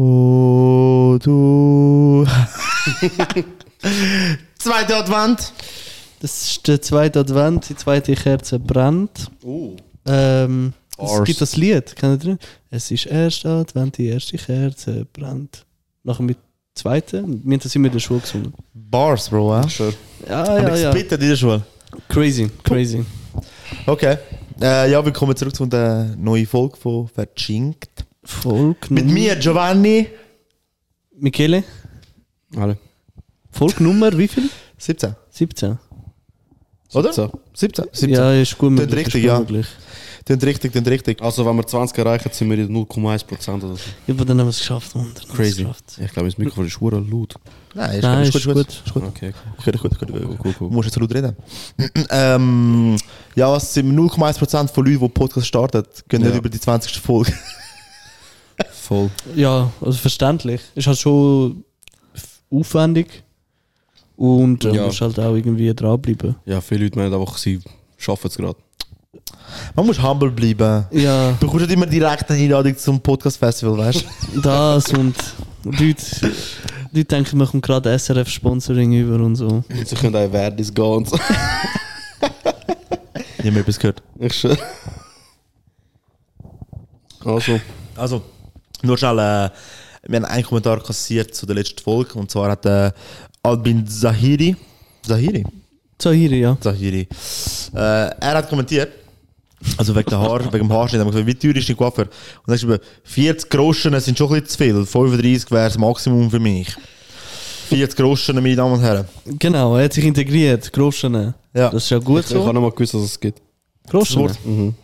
Oh, du. Zweite Advent. Das ist der zweite Advent, die zweite Kerze brennt. Oh. Ähm, es gibt das Lied, kennt ihr? Es ist erst Advent, die erste Kerze brennt. Nachher mit zweiten, wir haben das immer in der Schule gesungen. Bars, Bro, ja? Sure. Ja, Hab ja, ich ja. gespittet in der Schule. Crazy, crazy. Okay. Äh, ja, willkommen zurück zu der neuen Folge von Verschinkt. Folge Mit mir, Giovanni. Michele, Alle. Folgnummer wie viel? 17. 17. Oder? So. 17. 17. Ja, ist gut möglich. richtig, ist gut ja. möglich. Klingt richtig, klingt richtig. Also, wenn wir 20 erreichen, sind wir in 0,1% oder so. Ja, aber dann haben wir es geschafft. Mann. Crazy. geschafft. Ich glaube, das Mikrofon ist schwer laut. Nein, ist, Nein, gut, ist, gut, ist, gut. ist gut. Okay, Okay, gut, gut, gut, gut. cool, Du musst jetzt laut reden. ähm, ja, was sind 0,1% von Leuten, die Podcast starten, gehen nicht Ja. über die 20. Folge. Voll. Ja, also verständlich. Ist halt schon aufwendig. Und äh, Ja. musst halt auch irgendwie dranbleiben. Ja, viele Leute meinen einfach, sie schaffen es gerade. Man muss humble bleiben. Ja, Du bekommst nicht immer direkt eine Einladung zum Podcast-Festival, weißt du? das und Leute, Leute denken, man kommt gerade SRF-Sponsoring über und so. Und sie können auch Verdis gehen und so. Ich habe mir etwas gehört. Ich schwör. Also, Also, nur schnell, äh, wir haben einen Kommentar kassiert zu der letzten Folge und zwar hat äh, Albin Zahiri, Zahiri? Zahiri, ja. Zahiri, äh, er hat kommentiert, also wegen, der Haar, wegen dem Haarschnitt, haben wir gesagt, wie teuer ist die Coiffeur? Und er hat geschrieben, 40 Groschen sind schon ein bisschen zu viel, 35 wäre das Maximum für mich. 40 Groschen, meine Damen und Herren. Genau, er hat sich integriert. Groschen. Ja. Das ist ja gut ich, ich habe so. noch mal gewusst, dass es gibt. Groschen. Wort. Mhm.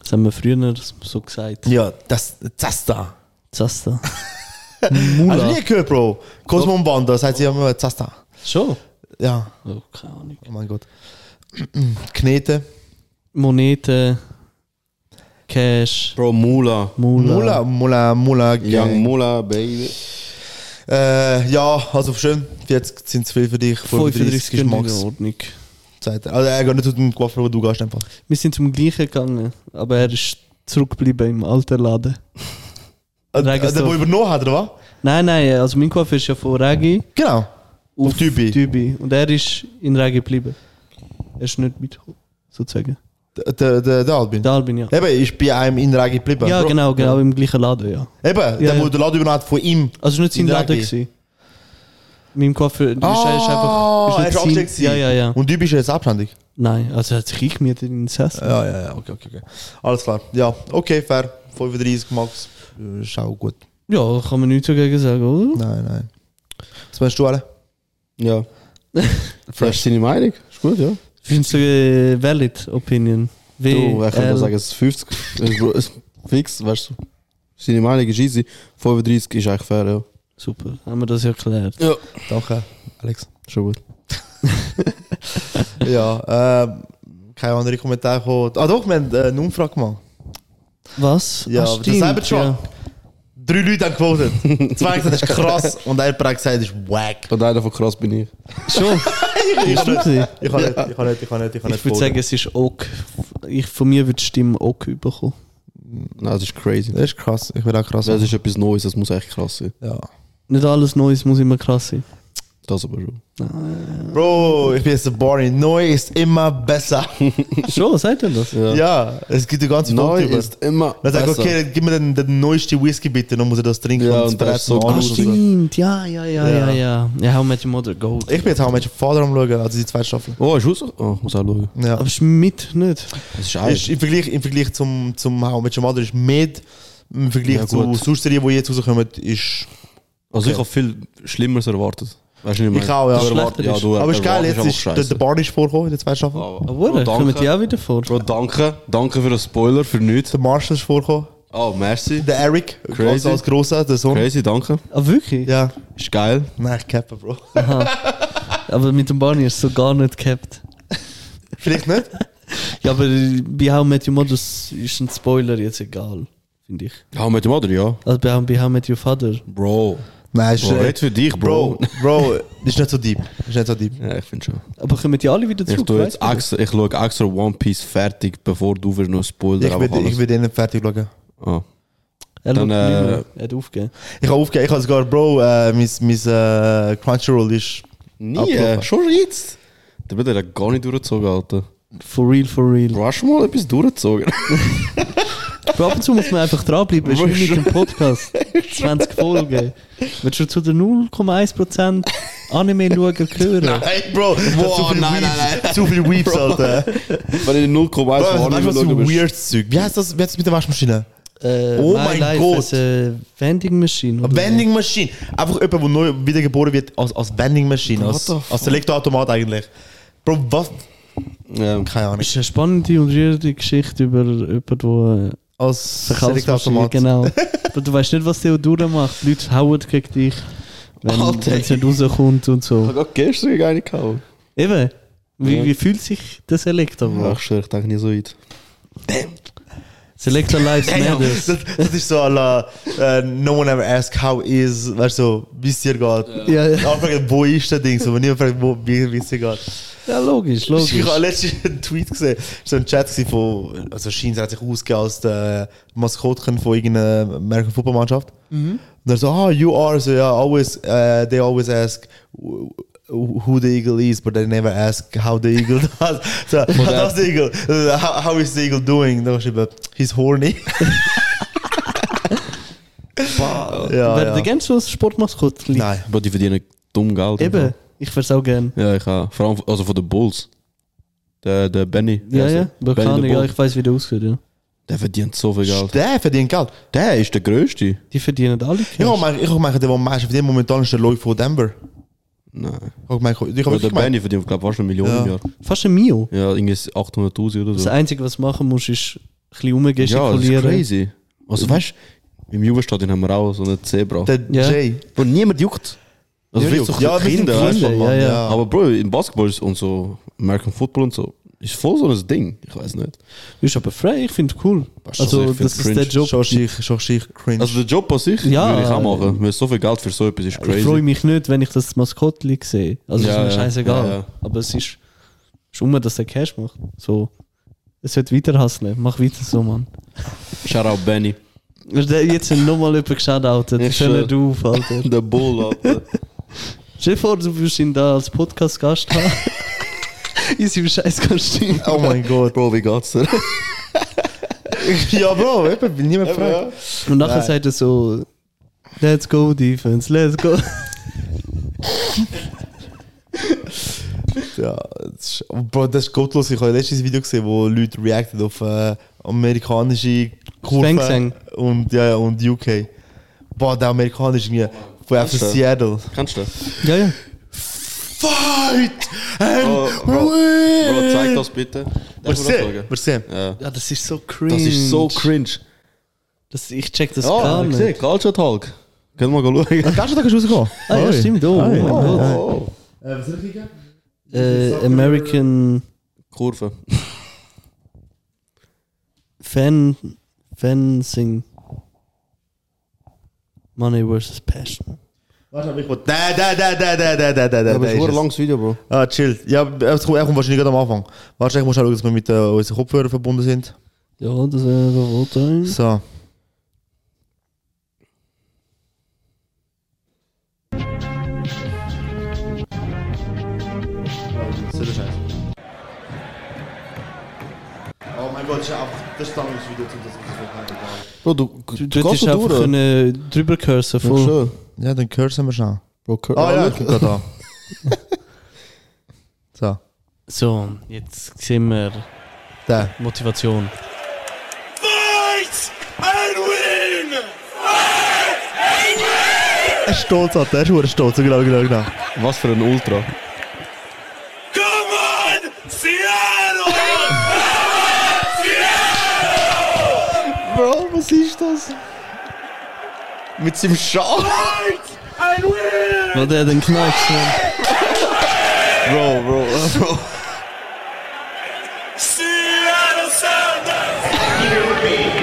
Das haben wir früher so gesagt. Ja, das, das da. Zasta. Hast du Mula. nie gehört, Bro? Cosmo und Banda, das heißt, sie haben immer Zasta. Schon? Ja, Oh, keine Ahnung. oh mein Gott. Knete. Monete. Cash. Bro, Mula. Mula. Mula, Mula, Mula. Young Gang. Mula, Baby. Äh, ja, also schön. 40 sind zu viel für dich. 35 ist sind in Max. Ordnung. Sagt. Also er geht nicht zu dem Coiffeur, wo du gehst einfach. Wir sind zum gleichen gegangen, aber er ist zurückgeblieben im alten Laden. Äh, Regisdorf. der, der übernommen hat, oder was? Nein, nein, also mein Coiffeur ist ja von Regi Genau. Auf Dübi. Dübi. Und er ist in Regi geblieben. Er ist nicht mitgekommen, sozusagen. Der, der, der, Albin. Der Albin, ja. Eben, ist bei einem in Regi geblieben. Ja, Bro. genau, genau, im gleichen Laden, ja. Eben, Ja, der, ja. wo der Laden übernommen hat von ihm. Also es war nicht sein In Laden. Gewesen. Mein Coiffeur ist, Ah, er ist einfach... er ist nicht sein- gewesen. Ja, ja, ja. Und Dübi ist jetzt selbstständig. Nein, also er hat sich eingemietet in den Sessel. Ja, ja, ja, okay, okay, okay. Alles klar. Ja, okay, fair. 35 Max. Äh, Ist auch gut. Ja, kann man nichts dagegen sagen, oder? Nein, nein. Was meinst du alle? Ja. Fresh seine Meinung. Ist gut, ja. Findest du äh, valid Opinion? W, Du, ich würde L. sagen, es ist 50. Es ist Bro- es ist Fix, weißt du. Seine Meinung ist easy. 35 ist eigentlich fair, ja. Super, haben wir das ja geklärt. Ja. Danke, Alex. Schon gut. Ja, ähm, keine andere Kommentare. Ah doch, wir haben äh, eine Umfrage gemacht. Was? Ja, Ah, aber das Cybertruck. ja. Drei Leute haben gewotet. Zwei haben gesagt, das ist krass und einer hat gesagt, das ist wack. Und einer von krass bin ich. Schon? Ich kann nicht, ich kann nicht, ich kann nicht, ich kann nicht, ich kann Ich würde sagen, es ist ok. Ich, von mir würde die Stimme ok bekommen. Nein, das ist crazy. Das ist krass, ich will auch krass Das ist etwas Neues, das muss echt krass sein. ja. Nicht alles Neues muss immer krass sein. Das aber schon. Bro, ich bin jetzt so boring. Neu ist immer besser. Schon, sagt er das? Ja. Ja, es gibt die ganze Neu Folge ist immer Dann sag ich, besser. okay, gib mir den, den neuesten Whisky bitte, dann muss er das trinken Ja, und das ist so Ah, gut. stimmt. Ja, ja, ja, Ja. ja, ja. Ja, How Your Mother Gold. Ich bin jetzt auch mit Vater am schauen, also die zweite Staffel. Oh, ist raus? Oh, muss auch schauen. Ja. Aber ist mit nicht. Es ist Ist, eigentlich. im, Vergleich, Im Vergleich zum, zum How Met Your Mother ist mit. Im Vergleich Ja, zu gut. sonst Serien, die jetzt rauskommen, ist. Also ich habe viel Schlimmeres erwartet. Weißt du nicht, Ich auch, ja. Erwart- Schlechter ja, ist. du Aber ist geil, erwartest jetzt ist der, Barney ist vorgekommen in der zweiten Staffel. Aber Bro, kommen die danke. auch wieder vor. Bro, danke. Danke für den Spoiler, für nichts. Der Marshall ist vorgekommen. Oh, merci. Der Eric, Crazy. als, Grosser, der Sohn. Crazy, danke. Ah, wirklich? Ja. Ist geil. Nein, ich cappe, Bro. Aber mit dem Barney ist es so gar nicht gehabt. Vielleicht nicht? Ja, aber bei How Met Your Mother ist ein Spoiler jetzt egal, finde ich. Ja, mit dem Mother, ja. Also bei, bei How Met Your Father. Bro. Nein, ist Bro, red für dich, Bro. Bro, Bro, das ist nicht so deep. Das ist nicht so deep. Ja, ich finde schon. Aber kommen die alle wieder Ich, zurück? tu jetzt weißt du? extra, ich schaue extra One Piece fertig, bevor du wirst noch Spoiler Ich will, ich will den fertig schauen. Ah. Er Dann, schaut äh, nicht mehr. Er hat aufgegeben. Ich habe aufgegeben, ich habe sogar, Bro, äh, mein, mein äh, Crunchyroll ist. Nie, Abgelaufen. schon jetzt. Der wird ja gar nicht durchgezogen, Alter. For real, for real. Du hast schon mal etwas durchgezogen. Aber ab und zu muss man einfach dranbleiben. Es ist wie mit dem Podcast. 20 Folgen. Willst du zu den 0,1% Anime schauen gehören? Nein, Bro, viele nein, nein, nein. Zu viele Weeps, Alter. Wenn ich 0,1 Bro, von weißt du, was Anime für schaue, bist weirdes Zeug? Wie heißt das, wie heißt das mit der Waschmaschine? Äh, Oh mein Life Gott. a Vending Machine. Eine oder Vending Machine. Einfach jemand, der neu wiedergeboren wird als, als Vending Machine, What als, als Selektorautomat eigentlich. Bro, was? Ja. Keine Ahnung. Das ist eine spannende und rührende Geschichte über jemanden, der Als Verkaufsmaschine, genau. Aber du weißt nicht, was Theodora macht. Die Leute hauen gegen dich, wenn es nicht rauskommt und Ich so. habe gerade gestern eine gehauen. Eben. Wie, Ja. wie fühlt sich der Selektor? Ja, ich schwöre, ich denke nicht so weit. Selector Lives Matters. Das, das ist so la, äh, no one ever asked how is, weißt du, so, wie es dir geht. Ja, ja. Fragen, wo ist der Ding, so, wenn niemand fragt, wo, wie, es dir geht. ja, logisch, logisch. Ich habe letztens einen Tweet gesehen, so ein Chat gewesen von, also Scheins hat sich ausgegeben als der Maskottchen von irgendeiner American Football Mannschaft. Und er so, ah, you are, so ja, always, uh, they always ask who the eagle is, but they never ask how the eagle does. So, how does the eagle, uh, how, how is the eagle doing? Dann schreibt er, he's horny. ja, Wer ja. gerne so ein Sportmaskott liebt. Nein. Bro, die verdienen dumm Geld. Eben, ich würde es auch gerne. Ja, ich auch. Vor allem also von den Bulls. Der, der Benny. Ja, also, ja, Benny bekannt, ja, ich weiß, wie der aussieht, ja. Der verdient so viel Geld. Der verdient Geld. Der ist der Größte. Die verdienen alle Ich Cash. habe gemeint, ich gemeint, der, der am meisten verdient momentan ist der Lloyd von Denver. Nein. Ich habe gemeint, ich habe Aber wirklich der Benny verdient, glaube ich, fast eine Million Ja. im Jahr. Fast ein Mio. Ja, irgendwie 800.000 oder Das so. Einzige, was du machen musst, ist ein bisschen Ja, das ist rumgestikulieren. crazy. Also weißt du, im Jugendstadion haben wir auch so eine Zebra. der Ja. Jay. Wo niemand juckt. Also Ja, vielleicht so ja, wir sind Kinder, weißt du? Kinder, ja, ja. Aber Bro, im Basketball ist und so American Football und so, ist voll so ein Ding. Ich weiß nicht. Ist aber frei, ich finde es cool. Also, Also, ich find's das ist der. Job. Schon schick, schon schick, cringe. Also der Job an sich Ja, würde ich auch äh, machen. Weil so viel Geld für so etwas ist Ich freue crazy. mich nicht, wenn ich das Maskottli sehe. Also Ja, ist mir ja, scheißegal. ja, ja. Aber es ist schon dass der Cash macht. So. Es wird weiter hustlen. Mach weiter so, Mann. Shoutout Benny. Der- Jetzt sind nochmal jemand geschaut, Ich nicht schwör. auf, Alter. Der Bull, Alter. Stell dir vor, du würdest ihn da als Podcast-Gast haben. In seinem scheiß Kostüm. oh mein Gott. Bro, wie geht's dir? ja, Bro, eben, will niemand fragen. Und nachher Nein. sagt er so: Let's go, Defense, let's go. Ja, das ist, Bro, das ist gottlos. Ich habe letztes Video gesehen, wo Leute reacten auf äh, amerikanische Kurven und, ja, ja, und UK. Boah, der amerikanische irgendwie von FC? Seattle. Kannst du das? Ja, ja. Fight and Bro, Bro, win! Bro, zeig das bitte. Wir sehen, sagen? wir sehen. Ja. Ja, das ist so cringe. Das ist so cringe. Das, ich check das Oh, gar ich nicht. sehe, Culture Talk. Können wir mal schauen. Kannst du da rauskommen? Ah, ja, stimmt. Oh, oh mein Gott. Oh. Äh, was soll ich kicken? Äh, American Kurve. Fan Fencing. Money versus Passion. Warte, aber ich wollte. Da, da, da, da, da, da, da, da, da. Aber es ist ein es. langes Video, Bro. Ah, chill. Ja, es kommt, er kommt wahrscheinlich gerade am Anfang. Wahrscheinlich muss ich schauen, dass wir mit äh, unseren Kopfhörern verbunden sind. Ja, das wäre rot ein. So. Oh mein Gott, das ist einfach das ist ein langes Video, das ist Bro, du, Du, du du so einfach durch. können drüber cursen. Ja, Voll. schon. Ja, dann cursen wir schnell. Bro, cur- Ah ja, look. guck da. So, So, jetzt sehen wir da. Motivation. Er ist stolz, Alter. Er ist verdammt stolz. Genau, genau, genau. Was für ein Ultra. Bro, was ist das? Mit seinem Schal. Weil der den Knacks, Mann. Bro, Bro, Bro.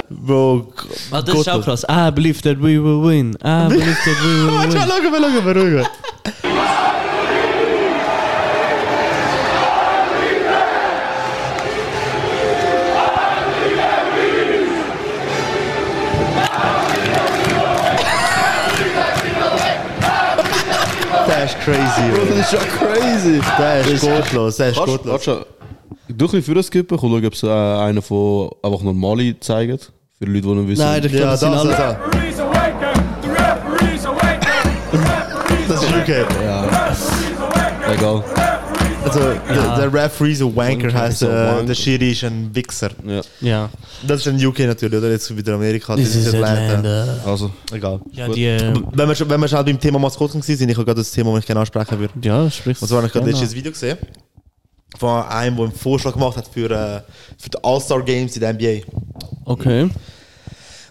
Bro, Ah, das ist auch krass. I believe that we will win. I believe that we will Warte, win. schauen wir, schauen wir, crazy. Bro, das ist ja crazy. Der ist gottlos, der ist Warte, gottlos. schon. Du ein bisschen für das skippen, schau, ob es äh, einen von einfach normale zeigt. Für die Leute, die nicht wissen. Nein, ich glaube, Ja, das das, sind das, alle. das. Referees awaken! The referees awaken! The referees Das ist okay. Egal. Also, der, der Referee ein Wanker, Wanker heißt ein äh, Wanker. der Schiri ist ein Wichser. Ja. Ja. Das ist in UK natürlich, oder? Jetzt wieder Amerika, das ist Atlanta. Also, Egal. Ja, die. äh, Wenn wir, schon, wenn wir schon beim Thema Maskottchen sind, ich habe gerade das Thema, das ich gerne ansprechen würde. Ja, sprich. Und zwar habe ich gerade letztes Video gesehen. Von einem, der einen Vorschlag gemacht hat für, äh, für die All-Star Games in der NBA. Okay.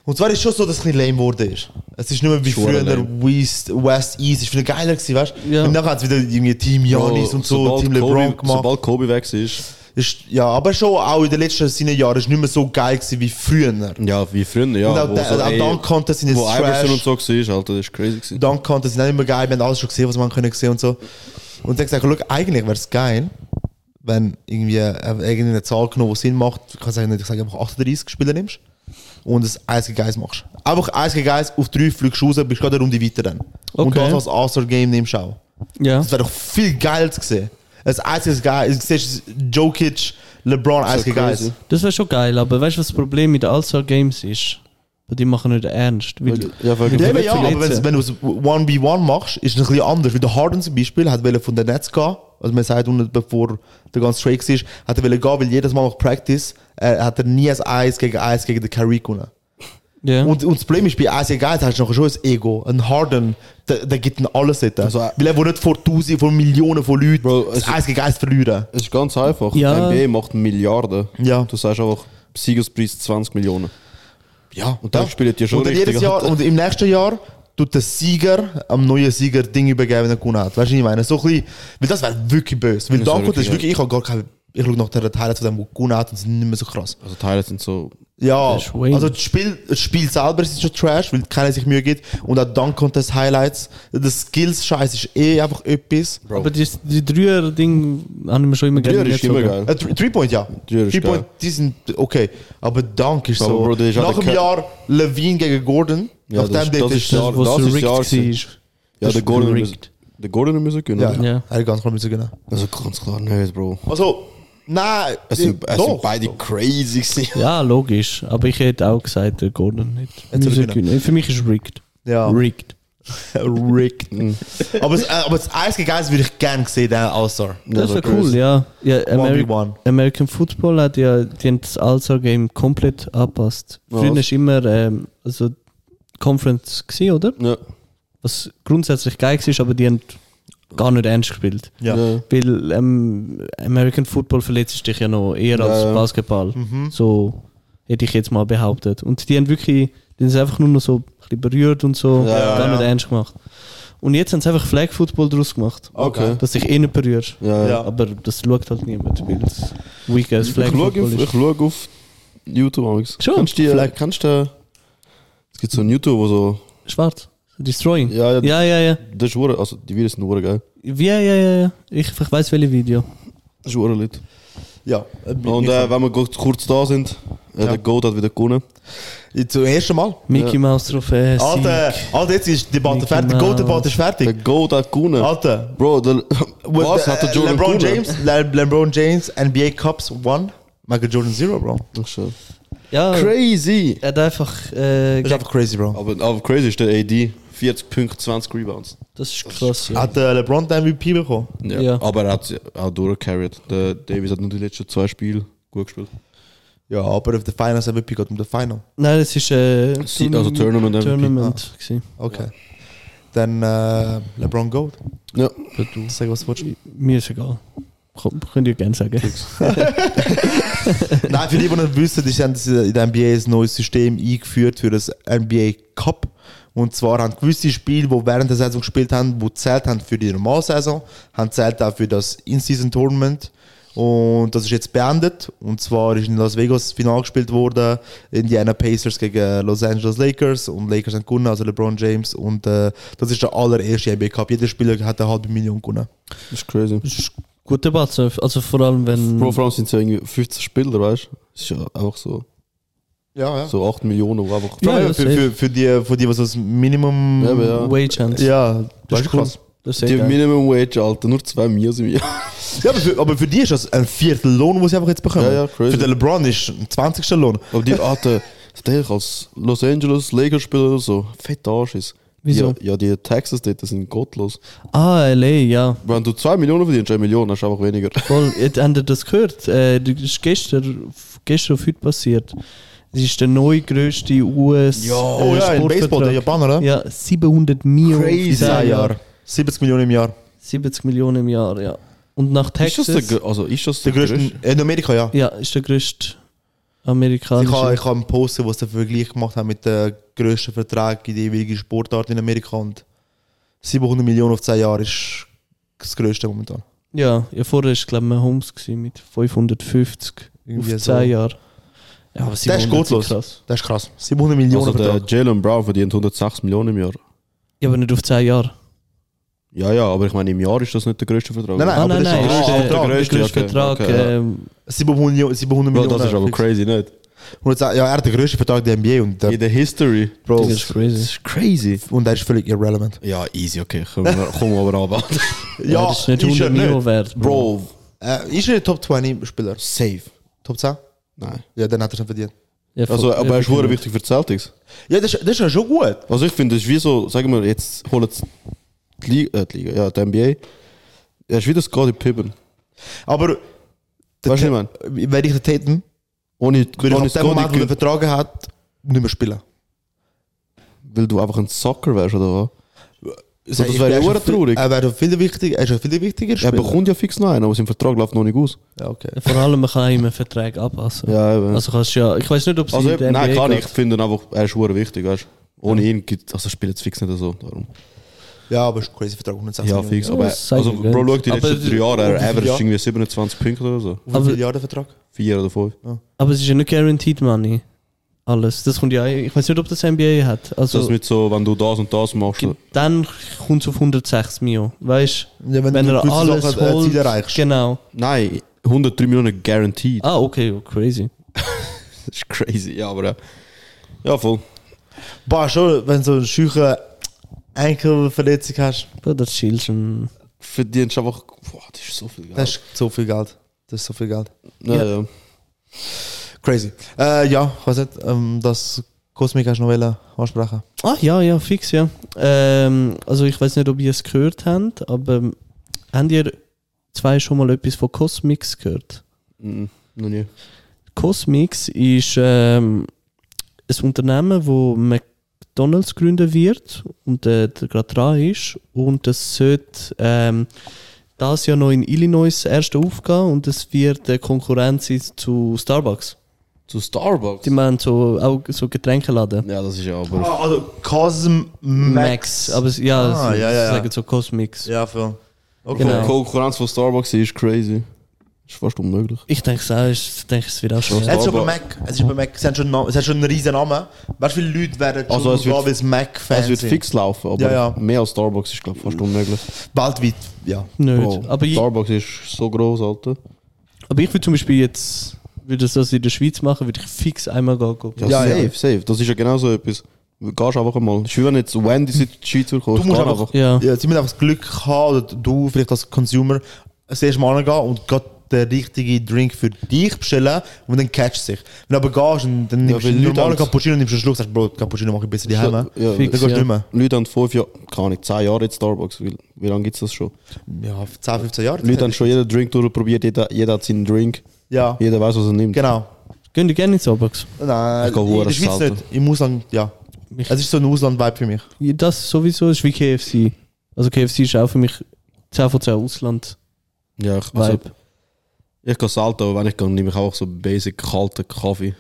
Und zwar ist es schon so, dass es ein bisschen lame geworden ist. Es ist nicht mehr wie Schon früher der lame. West, West East. Es ist viel geiler gewesen, weißt du? Ja. Und nachher hat es wieder irgendwie Team Janis und so, sobald Team LeBron Kobe, gemacht. Sobald Kobe weg ist, Ist, ja, aber schon auch in den letzten sieben Jahren ist es nicht mehr so geil gewesen wie früher. ja, wie früher, ja. und auch, wo der, so, auch ey, Dunk Contest sind jetzt Wo Iverson und trash. so war, Alter, das ist crazy. Gewesen. Dunk Contest sind auch immer geil. Wir haben alles schon gesehen, was man können sehen und so. Und dann gesagt, schau, eigentlich wäre es geil, wenn irgendwie äh, irgendeine Zahl genommen, die Sinn macht. Ich kann sagen, ich sage einfach 38 Spieler nimmst und es 1 gegen 1 machst. Einfach 1 gegen 1 auf 3 fliegst raus, bist gerade eine Runde weiter dann. Und Okay. das als All-Star-Game nimmst du auch. Ja. Das wäre doch viel geiler zu sehen. Das einzige geil. Du siehst Jokic, LeBron 1 gegen 1. crazy. Das wäre schon geil, aber weißt du, was das Problem mit den All-Star Games ist? Die machen nicht ernst. Weil, Ja, weil Ja, aber ja, verletzen. aber wenn du es 1v1 machst, ist es ein bisschen anders. Weil der Harden zum Beispiel hat von den Nets gehen. Also man sagt, bevor der ganze Trade war, hat er gehen, weil jedes Mal nach Practice äh, hat er nie ein 1 gegen 1 gegen den Kyrie gewonnen. ja. Und, und das Problem ist, bei 1 gegen 1 hast du nachher schon ein Ego. Ein Harden, der, der gibt ihm alles dort. Also, äh, weil er will nicht vor Tausenden, vor Millionen von Leuten Bro, das es- 1 gegen 1 verlieren. Es ist ganz einfach. Ja. Die NBA macht Milliarden. Ja. Du sagst einfach, Siegespreis 20 Millionen. Ja, Und dann spielt ihr schon und richtig. jedes Jahr. Und im nächsten Jahr tut der Sieger am neuen Sieger Ding übergeben, wenn er gewonnen hat. Weißt du, was ich meine? So ein bisschen, weil das wäre wirklich böse. Weil Das kommt das wirklich wirklich, ich habe gar keine, ich schaue nach der Teile zu dem, der gewonnen hat und sind nicht mehr so krass. Also Teile sind so. Ja, also das Spiel, das Spiel selber ist schon trash, weil keiner sich Mühe gibt. Und auch Dunk Contest Highlights. Das Skills-Scheiß ist eh einfach etwas. aber die, die Dreier-Ding habe ich mir schon immer Dreier gerne ist immer geil. Äh, Three- Three-Point, ja. Three-Point, geil. die sind okay. Aber Dunk ist so. Bro, der ist nach der dem Jahr Levine gegen Gordon. Ja, nachdem das- der das ist Das, Ja, wo das ist Jahr war. Ja, der Gordon. Der Gordon müssen gewinnen. Ja? Ja. er hat ganz klar müssen gewinnen. Also ganz klar nicht, Bro. Also, nein, Es sind, es doch. sind beide crazy gewesen. Ja, logisch. Aber ich hätte auch gesagt, der Gordon nicht. Müssen gewinnen. Für mich ist es rigged. Ja, Rigged. rigged. aber, das, äh, aber das Eis gegen Eis würde ich gerne sehen, der All-Star. Das wäre cool, ja. ja Ameri 1v1. American Football hat ja die haben das All-Star-Game komplett angepasst. Früher ist immer ähm, also Conference gewesen, oder? Ja. Was grundsätzlich geil war, aber die haben gar nicht ernst gespielt. Ja. Ja. Weil ähm, American Football verletzt dich ja noch eher als Ja, ja. Basketball. Mhm. So hätte ich jetzt mal behauptet. Und die haben wirklich, die haben es einfach nur noch so ein bisschen berührt und so, Ja, gar ja. nicht ernst gemacht. Und jetzt haben sie einfach Flag Football daraus gemacht. Okay. Dass sich eh nicht berührst. Ja, ja. Ja. Aber das schaut halt niemand, weil es weak as Ich Flag schaue Football auf, ist. ich schaue auf YouTube. Schon? Kannst du die, Flag. kannst du, es gibt so ein YouTube, wo so, Schwarz. Destroying. ja, ja, Ja, ja, ja. das ist hure- also die Videos sind hure geil. Ja, ja, ja, ja. Ich, ich weiß welches Video. Das ist hure lit. Ja. Und äh, wenn wir kurz- kurz da sind, äh, Ja. der Goat hat wieder gewonnen. zum ersten Mal. Mickey Mouse Trophäe. Alter. Alter, jetzt ist die Debatte Mickey fertig. Die Mouse. Goat-Debatte ist Der fertig. Goat hat gewonnen. Alter. Bro, der, was hat der Jordan LeBron gewonnen? James, Le LeBron James, NBA Cups one, Michael Jordan zero, Bro. Ach, schon. Ja, Crazy! er hat einfach. Äh, Das ist einfach crazy, Bro. Aber, aber crazy ist der AD. 40 Punkte, 20 Rebounds. das ist krass. Ja. Hat äh, LeBron den MVP bekommen? Ja. Ja. Aber er hat auch durchgecarried. Der Davis hat nur die letzten zwei Spiele gut gespielt. Ja, aber auf der Finals MVP geht um den Final. Nein, das ist. Äh, Sie- also Tournament MVP. Tournament gewesen. Okay. Dann äh, LeBron Goat. Ja. Sag was du willst. Mir ist egal. Könnt ihr gerne sagen. Nein, für die, die nicht wissen, die haben in der NBA ein neues System eingeführt für das NBA Cup. Und zwar haben gewisse Spiele, die während der Saison gespielt haben, die zählt haben für die Normalsaison, haben zählt auch für das In-Season-Tournament. Und das ist jetzt beendet. Und zwar ist in Las Vegas das Final gespielt worden. Indiana Pacers gegen Los Angeles Lakers. Und Lakers haben gewonnen, also LeBron James. Und äh, das ist der allererste NBA Cup. Jeder Spieler hat eine halbe Million gewonnen. Das ist crazy. Das ist gute Debatte. Also vor allem, wenn. Vor allem sind es ja irgendwie 15 Spieler, weißt du? Das ist ja einfach so, Ja, ja. so 8 Millionen, wo einfach. Ja, ja, für, für, für, die, für die, was das Minimum. Ja, ja. Wage haben. Ja, das ist krass. Das ist Die geil. Minimum Wage, Alter, nur 2 Mios im Jahr. Ja, aber für, aber für die ist das ein Viertel Lohn, den sie einfach jetzt bekommen. Ja, ja, crazy. Für den LeBron ist ein 20. Lohn. Aber die Alter, ich als Los Angeles Lakers-Spieler oder so, fett Arsch ist. Wieso? Die, ja, die Taxes dort sind gottlos. Ah, LA, ja. Wenn du 2 Millionen verdienst, 1 Million, hast du einfach weniger. Voll. Jetzt Habt ihr das gehört? Äh, das ist gestern, gestern auf heute passiert. Es ist der neue grösste US. Oh ja, in Baseball, der Japaner, oder? Ja, 700 Millionen Crazy. in zehn Jahr. 70 Millionen im Jahr. 70 Millionen im Jahr, ja. Und nach Ist das Texas. der, also ist das Der größte. In Amerika, ja. ja, ist der größte Ich amerikanische. habe, ich habe einen Post, wo sie den Vergleich gemacht haben mit dem grössten Vertrag in der jeweiligen Sportart in Amerika. Und 700 Millionen auf 10 Jahre ist das grösste momentan. Ja, ja vorher war glaube ich Mahomes mit 550 Irgendwie auf so. 10 Jahre. Ja, aber Der ist 700 sind gottlos. krass. Das ist krass. 700 Millionen Also der. Jalen Brown verdient 106 Millionen im Jahr. Ja, aber nicht auf 10 Jahre. Ja, ja, aber ich meine, im Jahr ist das nicht der größte Vertrag. Nein, nein, Ah, aber nein, das nein, ist ist der der, grösste der grösste okay, Vertrag. okay, ähm, 700 Millionen. 700 Bro, Millionen das ist aber crazy, nicht? Und jetzt, ja, er hat den grössten Vertrag der NBA und der, In der History. Bro, das ist crazy. Das ist crazy. und der ist völlig irrelevant. Ja, easy, okay. Komm, komm aber runter. Ja, das ist nicht 100 Mio wert. Bro, Äh, ist er ein Top 20 Spieler? safe. Top 10? Nein. Ja, dann hat er schon verdient. Ja, Also, aber er ist sehr wichtig für die Celtics. Ja, das, ist- das ist ja schon gut. Also ich finde, das ist wie so, sagen wir, jetzt holen sie die Liga, äh, die Liga, ja, die NBA. Er ist wie das gerade Pippen. Aber Weißt du, was ich meine? wenn ich den Tatum, Ohne, würde ich ab dem Scottie Moment, wo er gehen, Vertrag hat, nicht mehr spielen. weil du einfach ein Soccer wärst, oder was? Das das wäre ja viel- traurig. Er wäre viel wichtiger, er ist viel wichtiger Er Spieler. bekommt ja fix noch einen, aber sein Vertrag läuft noch nicht aus. Ja, okay. Vor allem, man kann ihm einen Vertrag anpassen. Ja, eben. Also kannst du ja, ich weiß nicht, ob sie Also, in der nein, NBA kann ich. finde ihn einfach, er ist sehr wichtig, weißt? Ohne ihn gibt also spielt es fix nicht so. Darum. Ja, aber es ist ein crazy Vertrag, 106 Ja, fix. Ja, Aber sei also. Bro, schau die letzten drei Jahre, er average irgendwie 27 Punkte oder so. Wie viele Jahre der Vertrag? Vier oder fünf. Aber es ist ja nicht guaranteed money. Alles. Das kommt ja, ich weiß nicht, ob das NBA hat. Also, das mit so, wenn du das und das machst. dann kommt es auf 106 Mio. Weißt Ja, wenn, wenn du er alles Sachen, äh, holt. Ziele erreichst. Genau. Nein, 103 Millionen guaranteed. Ah, okay, oh, crazy. Das ist crazy, ja, aber ja. Ja, voll. Boah, schon, wenn du so eine scheuche Enkelverletzung hast, Bro, das chillt schon. Verdienst einfach. Boah, das ist so viel Geld. das ist so viel Geld. Das ist so viel Geld. ja, ja. Crazy. Äh, ja, ich weiß nicht, ähm, das Cosmic hast du noch wollen ansprechen. Ah, ja, ja, fix, ja. Ähm, also, ich weiß nicht, ob ihr es gehört habt, aber ähm, habt ihr zwei schon mal etwas von Cosmix gehört? Mhm. Noch nie. Cosmix ist ähm, ein Unternehmen, wo McDonalds gründen wird und äh, der gerade dran ist. Und das sollte ähm, das Jahr noch in Illinois das erste aufgehen und es wird eine Konkurrenz sein zu Starbucks. Zu Starbucks? Die machen so, auch so Getränkeladen. Ja, das ist ja aber. Ah, also Cosm Max. Aber es- ja, Ah, sie, ja, ja, ja. sie sagen so Cosmix. Ja, voll. Okay. Genau. Die Konkurrenz von Starbucks ist crazy. Ist fast unmöglich. Ich denke es auch, ich denke es wird auch schon. Es ist aber Mac. Es ist aber Mac. Es hat schon, einen Namen- es hat schon einen riesen Namen. Weißt du, wie viele Leute werden schon Also, es da, wird- weil es Mac-Fans Es wird sind? fix laufen, aber Ja, ja. mehr als Starbucks ist, glaube ich, fast unmöglich. Weltweit, ja. Nicht. Bro, aber, ich, Starbucks ist so groß, Alter. aber ich würde zum Beispiel jetzt, würde das in der Schweiz machen, würde ich fix einmal gehen. gehen. Ja, Ja, safe, ja. safe. Das ist ja genau so etwas. Du gehst einfach einmal. Es ist wie wenn jetzt Wendy's in die Schweiz kommt. Du musst einfach, Ja. ja. sie müssen einfach das Glück haben, oder du vielleicht als Consumer das erste Mal gehen und gerade den richtigen Drink für dich bestellen und dann catchst du dich. Wenn du aber gehst und dann nimmst du weil einen Leute normalen Cappuccino und nimmst du Schluck, sagst du, Bro, Cappuccino mache ich besser die Heime. Ja, Fix. Dann gehst du ja. nicht mehr. Leute haben fünf Jahre, keine Ahnung, zehn Jahre jetzt Starbucks. Wie, wie lange gibt es das schon? Ja, 10, 15 Jahre. Leute haben schon jeden Drink durchprobiert, jeder, jeder hat seinen Drink. Ja, Jeder weiß, was er nimmt. genau. Gehen die gerne in Starbucks? Nein, Ich gehe in der Schweiz selten. nicht. Im Ausland, ja. Ich- Es ist so ein Ausland-Vibe für mich. Ja, Das sowieso ist wie KFC. Also KFC ist auch für mich 10 von 10 Ausland-Vibe. Ja, ich, also, ich gehe selten, aber wenn ich gehe, nehme ich auch so basic kalten Kaffee.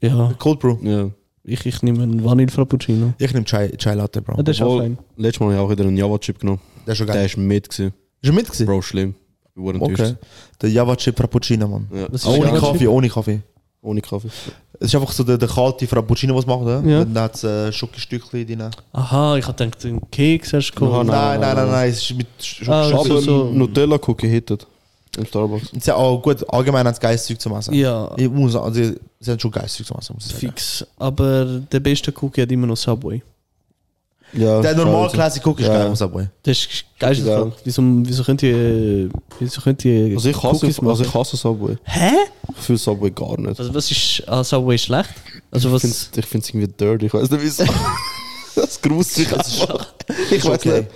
ja, Cold Brew. Ja. ich, ich nehme einen Vanille Frappuccino. Ich nehme Chai, Chai Latte, Bro. Ah, das ist auch Obwohl, fein. Letztes Mal habe ich auch wieder einen Java-Chip genommen. Der ist schon Der geil. ist mit. Gewesen. Ist er mit gewesen? Bro, schlimm. Okay. Der Java Chip Frappuccino, Mann. Ja. Ist Ohne Java Chip? Kaffee, ohne Kaffee. Ohne Kaffee. Es ist einfach so der, der kalte Frappuccino, was macht, oder? Ja. Dann hat es äh, Schokostückchen drin. Aha, ich hatte gedacht, einen Keks hast du geholt. Nein, nein, nein, nein, es ist mit Sch- Ah, Schokostückchen. Aber so- Nutella-Cookie hittet. Im Starbucks. Sie haben auch gut, allgemein hat es geiles Zeug zu essen. Ja, Ich muss, also, sie haben schon geiles Zeug zu essen, muss ich sagen. fix. Aber der beste Cookie hat immer noch Subway. Ja, Der normal also. Classic Cook ist Ja. geil am Subway. Das ist geisteskrank. Ja. Wieso, wieso könnt ihr, wieso könnt ihr Also ich hasse, Cookies also ich hasse Subway. Hä? Ich fühle Subway gar nicht. Also was ist an Subway schlecht? Also Ich was... find's- Ich finde es irgendwie dirty, ich weiß nicht wieso. das gruselt mich einfach. Ich weiß okay. nicht.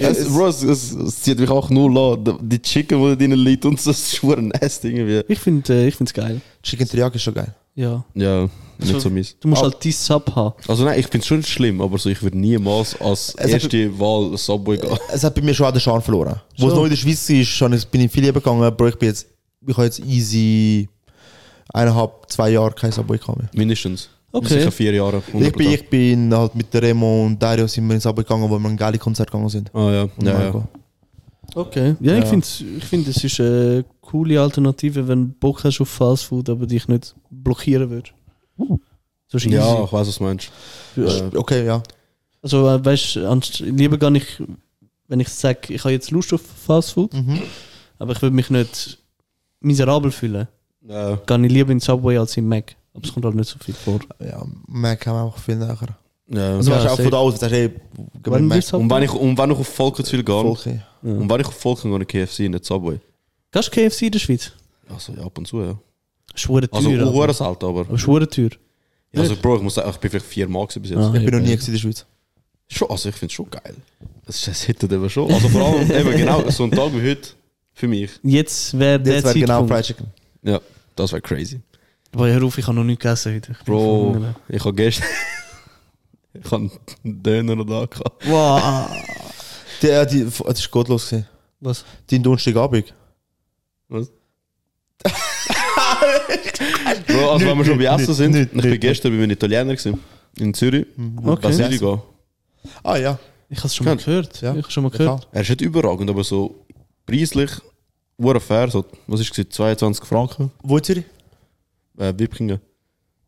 Es, Bro, es, es, es zieht mich auch null an. Die Chicken, die da drin liegt und so, das ist nasty irgendwie. Ich finde äh, ich find's geil. Chicken Teriyaki ist schon geil. Ja. Ja, nicht So- so mies. Du musst halt dein Sub haben. Also nein, ich finde es schon schlimm, aber so, ich würde niemals als Es hat- erste Wahl Subway gehen. Es hat bei mir schon auch den Charme verloren. Wo Schon. es noch in der Schweiz ist, schon, bin ich viel lieber gegangen, Bro, ich bin jetzt, ich habe jetzt easy eineinhalb, zwei Jahre kein Subway gehabt mehr. Mindestens. Okay. Sicher vier Jahre. Ich bin, ich bin halt mit der Remo und Dario sind wir ins Subway gegangen, wo wir ein geiles Konzert gegangen sind. Ah ja, Und ja, ja. Okay. Ja, ich Ja. finde ich find, es ist eine coole Alternative, wenn du Bock hast auf Fast Food, aber dich nicht blockieren wird. So ist easy. Ja, ich weiß, was du meinst. Ja. Okay, ja. Also äh, weißt du, lieber gar nicht, wenn ich sage, ich habe jetzt Lust auf Fast Food, Mhm. aber ich will mich nicht miserabel fühlen, Ja. gehe ich lieber in Subway als in Mac. Aber es kommt halt nicht so viel vor. Ja, Mac haben wir einfach viel näher. Ja. Also, Ja, weißt du, auch von da aus, das ist eh, Wann Mac, Und wenn ich, und wenn ich auf Volkenswil gehe, Volke. und wenn ich auf Volken gehe, KFC, nicht Subway. Gehst du KFC in der Schweiz? Also ja, ab und zu, ja. Schwere Also Tür. auch aber selten, aber. aber schwere Tür. Ja, also Bro, ich muss sagen, ich bin vielleicht viermal gewesen bis jetzt. Ah. Ich bin noch nie in der Schweiz. Schon, also ich finde es schon geil. Es, es hittet eben schon. Also vor allem eben genau so ein Tag wie heute für mich. Jetzt wäre der Jetzt wäre genau. Fried Chicken. Ja, das wäre crazy. Aber hör auf, ich habe noch nichts gegessen heute. Ich Bro, ich habe gestern. ich habe einen Döner noch da gehabt. Wow. Die, äh, die, das ist gottlos. Was? Dein Donnerstagabend. Was? Bro, also wenn wir schon bei Essen sind, nicht, ich bin nicht. gestern bei einem Italiener gewesen, in Zürich. Okay. Basilica. Ah ja. Ich habe es schon mal gehört. Ja. Ich habe schon mal gehört. Er ist nicht überragend, aber so preislich, ur fair, so, was ist es, 22 Franken, Wo in Zürich? äh, Wipkingen.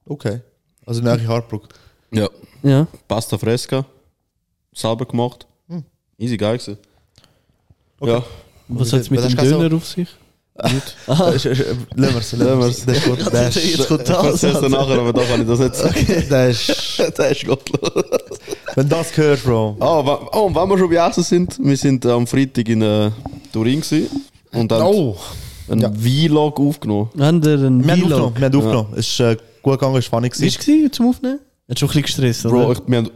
Okay. Also nahe Hartbruck. Ja. Ja. Pasta fresca, selber gemacht. Hm. Easy geil gewesen. Okay. Ja. Was hat es mit Was dem Döner auf sich? Aha. Lassen wir es. Lassen wir es. Das ist gut. Das ist, Jetzt kommt Ich das. nachher, aber da kann ich das nicht sagen. das ist, das ist gottlos. wenn das hörst, Bro. Wa- oh, und wenn wir schon bei Essen sind, wir sind am Freitag in äh, Turin gewesen und haben Oh. einen Ja. Vlog aufgenommen. Haben wir einen Wir haben Vlog? aufgenommen. Wir haben aufgenommen. Es ist äh, gut gegangen, es war funny. Wie war es zum Aufnehmen? Hat schon ein bisschen gestresst, oder? Bro, ich, wir haben,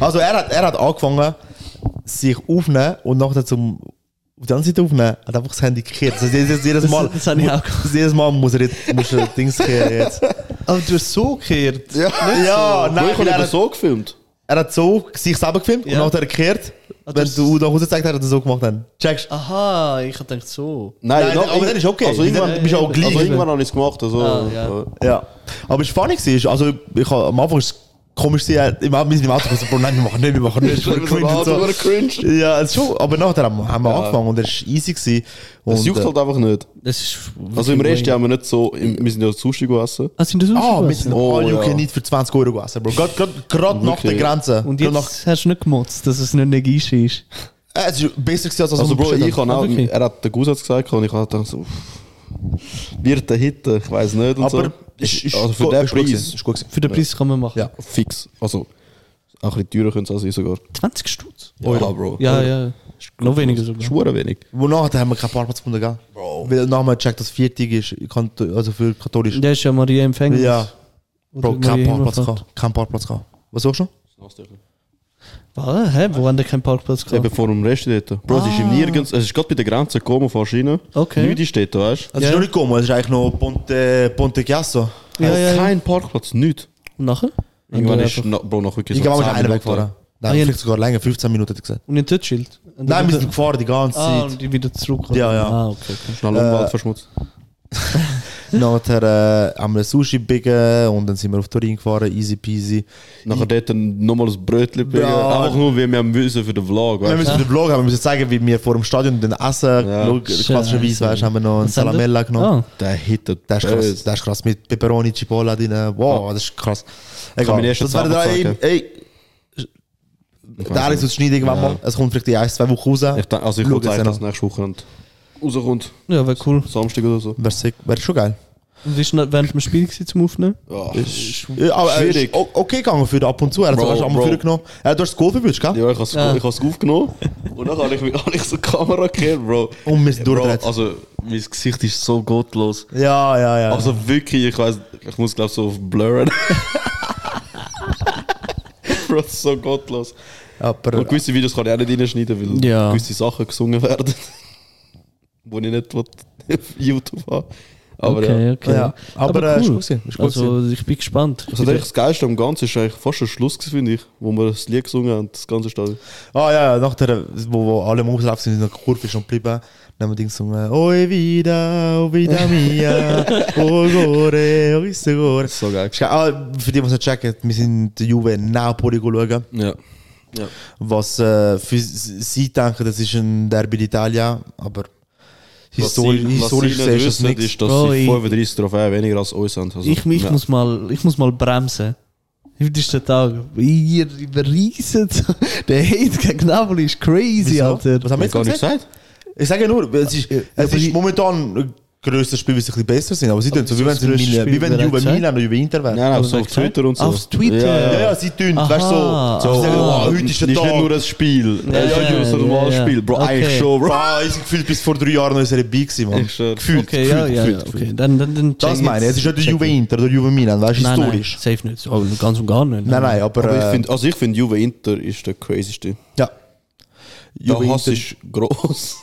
Also er hat, er hat angefangen, sich aufnehmen und nachher zum auf die andere Seite aufnehmen, hat einfach das Handy gekehrt. Also jedes, jedes Das- Mal, das habe ich auch gemacht. jedes Mal muss er jetzt muss er Dings kehren jetzt. Aber du hast so gekehrt. Ja, ja Bro, nein, ich habe so gefilmt. er hat so sich selber gefilmt Ja. und nachher gekehrt. Ah, Wenn das- du nach Hause gezeigt hast, hat er so gemacht. Dann. Checkst Aha, ich habe gedacht so. Nein, noch- aber dann ist okay. Also irgendwann, Dann bist du auch gleich. also irgendwann habe ich es gemacht. Also, Ah, ja. Ja. Aber es war funny, also ich hab, am Anfang ist es komisch gewesen, im Auto- wir sind im Auto gesagt, Bro, nein, wir machen nicht, wir machen nicht. Ich bin so laut, so. aber cringe. Ja, es schon, aber nachher haben wir, haben wir angefangen und es war easy. Gewesen. Und, Es juckt äh, halt einfach nicht. Das ist Also im Rest haben wir nicht so, im, wir sind ja Sushi gegessen. Ah, sind das Ah, wir sind Oh, all you ja. can eat für 20 Euro gegessen, Bro. Gerade nach der Wirklich. Grenze. Und Gerade jetzt hast du nicht gemotzt, dass es nicht Negishi ist. Nach, äh, es ist besser gewesen, als was Also wir Bro, bestellt ich haben. habe auch, Ah, wirklich? er hat den Zusatz gesagt und ich habe gedacht so, uff, wird der Hitten, ich weiß nicht und Aber so. ist, ist, also für den ist Preis Ist gut. Für den Preis kann man machen. Ja. fix. Also auch ein bisschen teurer könnte es auch sein sogar. 20 Stutz. Euro. Ja, Bro. Ja, ja. Noch weniger sogar. Schwere wenig. Wonach haben wir keinen Parkplatz gefunden, gell? Bro. Weil nachher haben wir gecheckt, dass viertig ist, also für katholisch. Der ist ja Maria Empfängnis. Ja, Bro, kein Parkplatz gehabt. Kein Parkplatz gehabt. Was sagst du? Was? Hä? Wo haben der keinen Parkplatz gehabt? Eben vor dem Rest dort. Bro, es ist im Nirgends, es ist gerade bei der Grenze gekommen, fährst rein. Okay. Nichts steht da, weißt du? Es ist noch nicht gekommen, es ist eigentlich noch Ponte, Ponte Chiasso. Ja, ja, ja. Kein Parkplatz, nichts. Und nachher? Irgendwann Und ist, na, Bro, noch wirklich Irgendwann so ist 10 einer weggefahren. Nein, Ah, vielleicht sogar länger, 15 Minuten hat er gesagt. Und in Touchschild? Und Nein, wir sind gefahren die ganze Ah, Zeit. und die wieder zurück. Ja, ja. Ah, okay, okay. Schnell Äh, Umwelt verschmutzt. Nachher äh, haben wir ein Sushi biegen und dann sind wir auf Turin gefahren, easy peasy. Nachher dort nochmal ein Brötchen bringen. Ja. Einfach nur, wie wir haben wissen für den Vlog, Wir weißt müssen du? für den Vlog haben, wir müssen zeigen, wie wir vor dem Stadion dann essen. Ja. Klassischerweise weißt, haben wir noch einen wir? Salamella genommen. Ah, Der hittet Das ist krass, das ist krass. Mit Peperoni, Cipolla drin. Wow, das ist krass. Egal. das wäre drei. Ey, der Alex wird schneiden irgendwann Ja. mal. Es kommt vielleicht in ein, zwei Wochen raus. Ich, denk- also ich Schau würde es dass nächste Woche rauskommt. ja, wäre cool. Samstag oder so. Wäre. Wäre schon geil. Und ist noch während dem Spiel gewesen, zum Aufnehmen? Ja. Ja, aber er ist Schwierig. o- okay gegangen für ab und zu. Er hat sogar schon einmal Bro. vorgenommen. Äh, du hast das Goal verwünscht, gell? Ja, ich habe Ja. es ich has aufgenommen und dann habe ich, hab ich so die Kamera gekehrt, Bro. Und wir sind Bro, durchgedreht. Also, mein Gesicht ist so gottlos. Ja, ja, ja. Also wirklich, ich weiß, ich muss glaube so auf blurren. Bro, ist so gottlos. aber, Und gewisse Videos kann ich auch nicht reinschneiden, weil Ja. gewisse Sachen gesungen werden, wo ich nicht auf YouTube habe. Aber okay, ja. okay. ja. aber, äh, ist gut ist gut also, ich bin gespannt. Also eigentlich das Geilste am Ganzen ist eigentlich fast schon Schluss, finde ich, wo wir das Lied gesungen haben, das ganze Stadion. Ah ja, nach der, wo, wo alle im Umlauf sind, in der Kurve schon geblieben. Dann haben wir Ding gesungen, Oi vida, oh vida mia, oh gore, oh isse gore. So geil. Geil. Ah, für die, die es nicht checken, wir sind die Juve Napoli schauen. Ja. ja. Was äh, für sie denken, das ist ein Derby d'Italia, aber historisch sie gesehen nicht ist das nichts. ist, dass Bro, sie ich- 35 Trophäen weniger als uns haben. Also, Ich, ich, ja. muss mal, ich muss mal bremsen. Heute ist der Tag. Ihr überreiset. Der Hate gegen Napoli ist crazy, Wieso? Alter. Was haben wir jetzt ich gar gesagt? nicht gesagt? Ich sage nur, es ist, es aber ist ich- momentan grösstes Spiel, weil sie ein bisschen besser sind, aber sie tun so, wie wenn sie Milan- wie wenn Juve gesagt? Milan oder Juve Inter wären. Nein, nein, auf, Aber so wer auf? Twitter und so. Aufs Twitter? Ja, Ja, ja, sie tun, Aha. weißt du, so, so sie sagen, Ah. oh, heute ist der nicht Tag. nur ein Spiel. Ja, Ja, ja, so ein normales. Spiel. Bro, eigentlich schon, Bro. Bro, ich gefühlt bis vor drei Jahren noch in Serie B gewesen, schwör. Gefühlt, Okay, gefühlt, ja, ja, okay. Dann, dann, dann Das meine ich, es ist nicht der Juve Inter oder Juve Milan, weißt du, Nein, nein, historisch. safe nicht. Oh, ganz und gar nicht. Nein, nein, aber, ich äh, find, also ich finde Juve Inter ist der crazyste. ja. Der Juve Hass Inter- ist gross.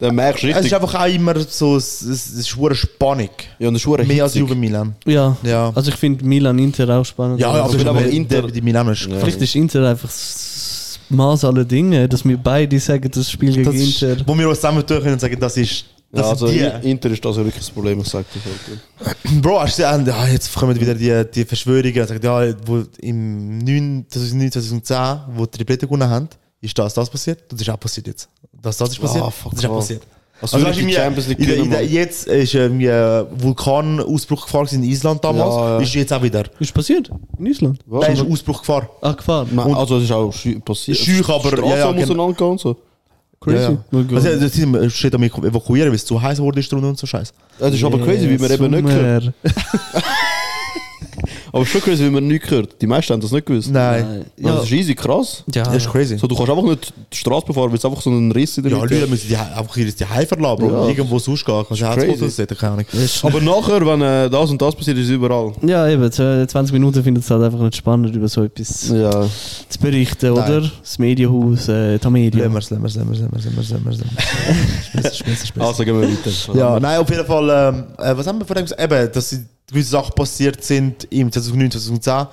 Dann merkst du Es ist richtig. einfach auch immer so, es es ist schwere Spannung. Ja, und das ist Mehr als. Juve Milan. Ja, Ja. also ich finde Milan Inter auch spannend. Ja, Also aber ich bin aber Inter- Die Milan ist Ja. Vielleicht ist Inter einfach das Maß aller Dinge, dass wir beide sagen, das Spiel gegen das ist, Inter. wo wir uns zusammen tun können und sagen, das ist, Ja, das also sind I- die. Inter ist das wirklich das Problem, ich sag dir. Alter. Bro, hast du gesehen, ja, jetzt kommen wieder die, die Verschwörungen, sagen, ja, wo im 9, 2009, 2010, wo die Triplette gewonnen haben, ist das, das passiert? Das ist auch passiert jetzt. Das, das ist passiert? Ah, fuck das ist auch passiert. Also, Also, also du, die irgendwie, Champions League in der, in jetzt ist ähm, ein Vulkanausbruch gefahren in Island damals, Ja, ja. ist jetzt auch wieder. Ist passiert? In Island? Was? Da ist ein Ausbruch gefahren. Ah, gefahren. Man, also es ist auch passiert. Schüch, aber- Straße ja, ja, muss genau. auseinandergehen und so. Crazy. Ja, ja. Also, das ist- steht am evakuieren, weil es zu heiß wurde ist drunter und so scheiße. Es ist aber crazy, wie man eben nicht hört. Aber schon crazy, wie man nicht hört. Die meisten haben das nicht gewusst. Nein. Ja. Das ist easy krass. Ja, Das ist crazy. So, du kannst einfach nicht die Straße befahren, weil es einfach so ein Riss in der Ja, Leute müssen die, einfach ihre die Heim verlassen, Bro. Ja. Irgendwo sonst gehen. Kannst du. Herzfotos sehen, keine Ahnung. Aber nachher, wenn äh, das und das passiert, ist es überall. ja, eben, z- 20 Minuten findet es halt einfach nicht spannend, über so etwas Ja. zu berichten, Nein. oder? Das Medienhaus, äh, die wir's, lassen wir's, lassen wir's. Spitze, spitze, spitze. Also gehen wir weiter. Ja, nein, auf jeden Fall, ähm, äh, was haben wir vorhin gesagt? Eben, dass sie- gewisse Sachen passiert sind im 2009, 2010,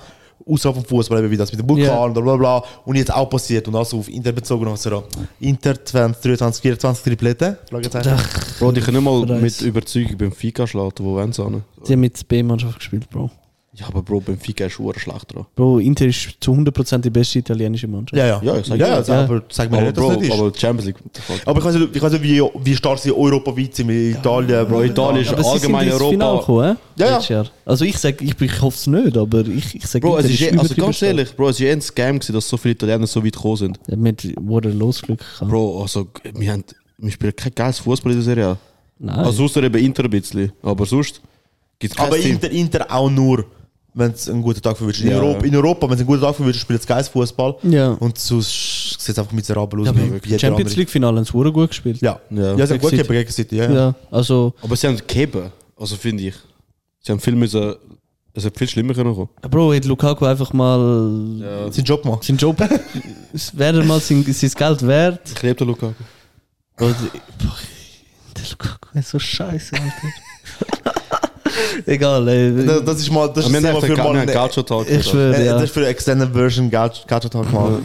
außerhalb vom Fußball, wie das mit dem Vulkan, Ja. bla bla bla, und jetzt auch passiert und also auf Inter bezogen, also Inter 2023, 24 Triplette, Fragezeichen. Bro, die können nicht mal mit Überzeugung beim Fika schlagen, wo wollen sie hin? Die haben mit der B-Mannschaft gespielt, Bro. Ja, aber Bro, beim Fika ist schon schlecht dran. Bro, Inter ist zu 100% die beste italienische Mannschaft. Ja, ja. Ja, ich sag ja, ja. also, aber sag mir Aber nicht, dass Bro, nicht ist. aber Champions League. Aber ich weiß nicht, ich weiß nicht wie, wie stark sie europaweit sind, wie Italien. Bro, Italien ist Aber sie sind allgemein Europa. gekommen, äh? Ja, ja. Also ich sag, ich, ich hoffe es nicht, aber ich, ich sage, Bro, es ist, je- also ganz ehrlich, Bro, es ist ein Scam gewesen, dass so viele Italiener so weit gekommen sind. Ja, mit wurde Losglück gehabt. Bro, also, wir, haben, wir spielen kein geiles Fußball in der Serie. Nein. Also, außer eben Inter ein bisschen. Aber sonst gibt es Aber Team. Inter, Inter auch nur, wenn es einen guten Tag verwünscht. In, Ja. Europa, in Europa, wenn es einen guten Tag verwünscht, spielt es geiles Fußball. ja. Und sonst sieht es einfach miserabel aus. ja, wie Champions andere. League Finale haben sie gut gespielt. Ja, Ja. ja. ja sie haben gut gegeben gegen City. Ja, Ja, also, Aber sie haben gegeben, also finde ich. Sie haben viel müssen, es hätte viel schlimmer können kommen. Bro, hat Lukaku einfach mal Ja. Seinen Job gemacht. seinen Job, es wäre mal sein, sein Geld wert. Ich liebe den Lukaku. Bro, boah, der Lukaku ist so scheiße, Alter. Egal, ey. Das, das ist mal, das ist für mal einen eine, Gaucho-Talk. Ich schwöre, äh, ja. das ist für eine Extended Version Gacha Talk mal.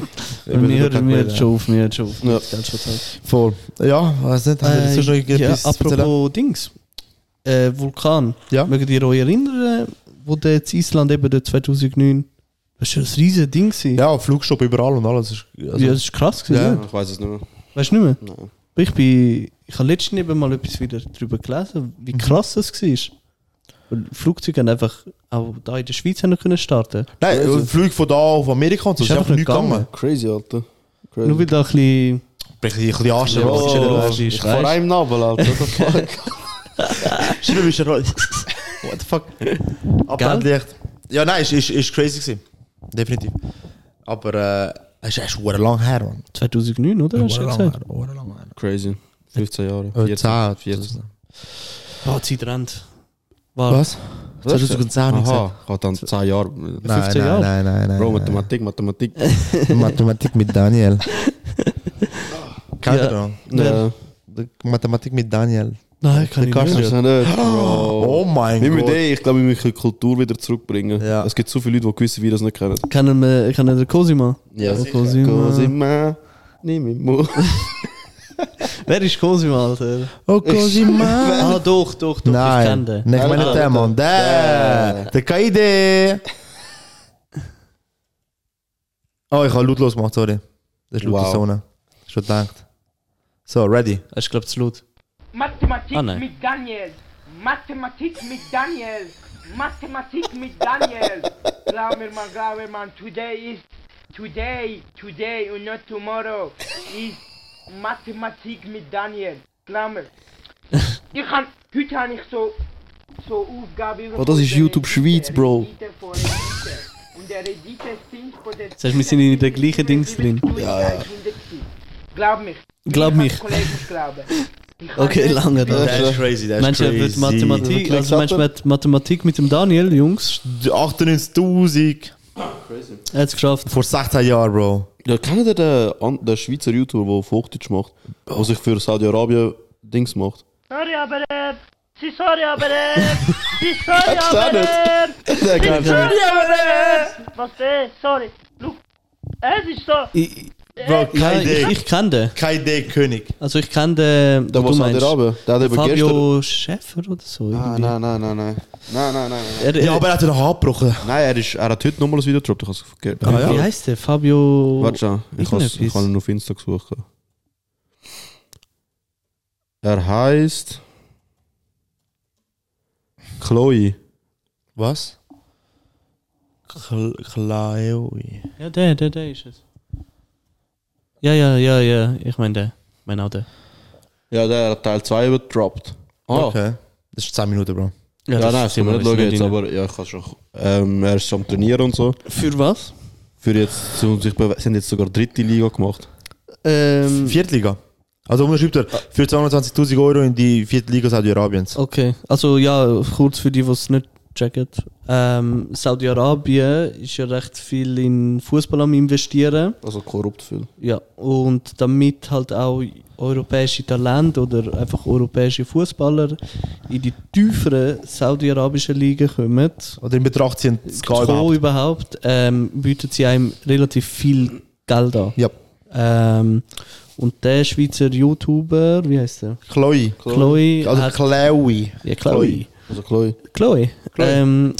Mir mir hört schon auf, mir hört schon auf. Schon zahlt. Voll. Ja, weiß nicht. Haben wir Äh, noch ja, irgendetwas apropos Dings. Äh, Vulkan. Ja. Mögt ihr euch erinnern, wo der in Island eben der 2009. Das war schon ein riesiges Ding. gewesen. Ja, Flugstopp überall und alles. Also, ja, das ist krass. Gewesen, Ja. ja. Ich weiß es nicht mehr. Weißt du nicht mehr? Nein. Ich bin. Ich habe letztens eben mal etwas wieder darüber gelesen, wie krass das war. Flugzeuge haben einfach auch da in der Schweiz haben können starten. Nein, ein Flug von da auf Amerika und so. Ist Ist einfach nicht gegangen. Crazy, Alter. Crazy. Nur weil da ein bisschen. Ein bisschen. Ja, was ist in der ja. Luft? ist, ich vor einem Nabel, Alter. What the fuck? Schreiben wir schon. fuck? Abblendlicht. Ja, nein, ist, ist, ist crazy gewesen. Definitiv. Aber äh, es ist echt lang her, man. 2009, oder? Hast du Lang gesagt? her, lang her. Crazy. 15 Jahre. Äh, 10, 14. Ah, die Zeit rennt. War. Was? 2010 habe ich Aha, gesagt. ich habe dann 10 Jahre. Nein, 15 nein, Jahre. nein, nein, nein. Bro, nein. Mathematik, Mathematik. Mathematik mit Daniel. Ja. ihr noch? Ja. Mathematik mit Daniel. Nein, kann ich nicht. Nicht, Bro. Oh mein mit Gott. dir, ich glaube, wir müssen die Kultur wieder zurückbringen. Ja. Es gibt so viele Leute, die gewisse Videos nicht kennen. Kennen wir kennen wir den Cosima? Ja. Cosima. Cosima. Nimm mich. Wer ist Cosima, Alter? Oh, Cosima. Ah, doch, doch, doch. Ich kenne Nein, den. nicht meine Ah, der Mann. Der. Der Kaide. Oh, ich habe lautlos gemacht, sorry. Das ist laute Wow. Zone. Schon gedacht. So, ready. Das ist, glaube ich, zu laut. Mathematik Ah, nein. mit Daniel. Mathematik mit Daniel. Mathematik mit Daniel. Glaub mir, man, glaub mir, man. Today is today, today and not tomorrow is Mathematik mit Daniel. Glaub mir. Ich kann, heute habe ich so, so Aufgabe Oh, das ist YouTube der Schweiz, Bro. Und der der... Das heißt, wir sind in den gleichen Dings drin. Ja, ja. Glaub mich. Glaub Ich mich. Okay, lange da. Das ist crazy, er wird crazy. Mathematik, also meinst du mit Mathematik mit dem Daniel, Jungs? 98.000 Er hat es geschafft. vor 16 Jahren, Bro. Ja, kennt ihr den, den Schweizer YouTuber, der auf Hochdeutsch macht? Der sich für Saudi-Arabien Dings macht? Sorry, aber äh, sie sorry, aber äh, sie sorry, da aber äh, sorry, aber äh, was äh, sorry, look, es ist so, Ich, Bro, kein ich, ich kenne den. Kein Idee, König. Also ich kenne den, Der, was. Saudi-Arabien? Der hat eben gestern... Fabio Schäfer oder so. Ah, irgendwie. nein, nein, nein, nein. Nein, nein, nein, nein. Er, er, Ja, aber er hat ihn noch abgebrochen. Nein, er, ist, er hat heute nochmal ein Video gedroppt. Ich vergessen. Ah, ja. Wie heißt der? Fabio. Warte schon, ich ich habe ihn auf Insta gesucht. Er heißt Chloe. Was? Klaui. Ja, der, der, der ist es. Ja, ja, ja, ja. Ich meine der. Ich meine auch der. Ja, der hat Teil 2 gedroppt. Ah, Okay. Das ist 10 Minuten, Bro. Ja, das nein, sind wir nicht schauen jetzt, aber ja, ich kann schon. Ähm, er ist am Trainieren und so. Für was? Für jetzt, sich sie haben jetzt sogar dritte Liga gemacht. Ähm, Viertliga. Also unterschreibt er für 220.000 Euro in die vierte Liga Saudi-Arabiens. okay. Also ja, kurz für die, die es nicht checken. Ähm, Saudi-Arabien ist ja recht viel in Fußball am investieren. Also korrupt viel. Ja, und damit halt auch europäische Talente oder einfach europäische Fußballer in die tieferen saudi-arabischen Ligen kommen, Oder in Betracht ziehen, das Go überhaupt. überhaupt, ähm, bieten sie einem relativ viel Geld an. Ja. Ähm, und der Schweizer YouTuber, wie heißt der? Chloe. Chloe. Also hat, Chloe. ja, Chloe. Also Chloe. Chloe. Ähm,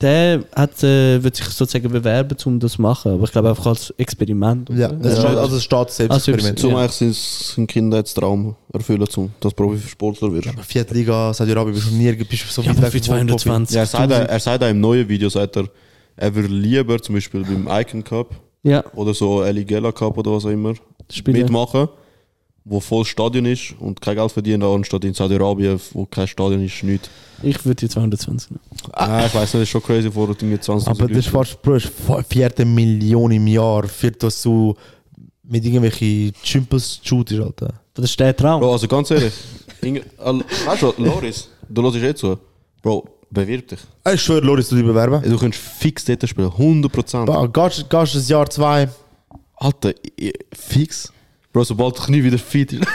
der hat, äh, wird sich sozusagen bewerben, um das zu machen. Aber ich glaube einfach als Experiment. Ja, oder? das ist, also es steht Selbstexperiment. Zum Ja. eigentlich sein, sein Kindheitstraum erfüllen, zum, dass Profisportler wirst. Aber vierte Liga Saudi-Arabien bist du nie bist du so Ja, weit für vom Profi. 220. Ja, er sagt, auch- er sagt auch im neuen Video, sagt er, er würde lieber zum Beispiel beim Icon Cup Ja, oder so Eligella Cup oder was auch immer Spiele. mitmachen, wo voll Stadion ist und kein Geld verdienen, anstatt in Saudi-Arabien, wo kein Stadion ist, nichts. Ich würde die 220 nehmen. Nein, ich weiß nicht, das ist schon crazy vor irgendwie 20 Aber das ist fast Bro, ist vierte Million im Jahr, für das du mit irgendwelchen Chimpels shootest, Alter. Das ist der Traum. Bro, also ganz ehrlich, weißt du, Loris, du hörst eh zu. Bro, bewirb dich. Ich schwöre, Loris, du dich bewerben. Du kannst fix dort spielen, 100%. Bah, Gehst gehst ein Jahr, zwei. Alter, fix. Bro, sobald der Knie wieder fit ist.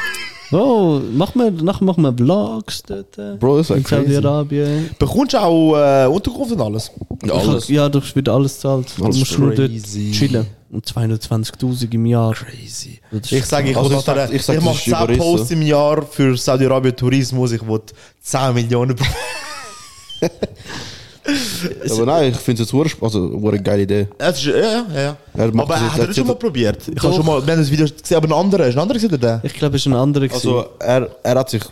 Oh, machen wir, nachher machen wir Vlogs dort. äh, Bro, das in ist crazy. Saudi-Arabien. Bekommst du auch äh, Unterkunft und alles? Ja, alles. Ja, das wird alles zahlt. Du Alles musst nur dort crazy. chillen. Und 220.000 im Jahr. Crazy. Das ist Ich sage, ich, Also ich sag- nachher- ich sag, ich das mache ist 10 überrissen. Posts im Jahr für Saudi-Arabien Tourismus. Ich will 10 Millionen Aber nein, ich finde es jetzt also, eine geile Idee. Es ist, ja, ja, ja. Er macht Aber das er hat er das schon mal probiert. Ich habe schon mal, wir haben das Video gesehen, aber ein anderer. Ist ein anderer gesehen, oder der? Ich glaube, es ist ein anderer. Also, gewesen. er, er hat sich.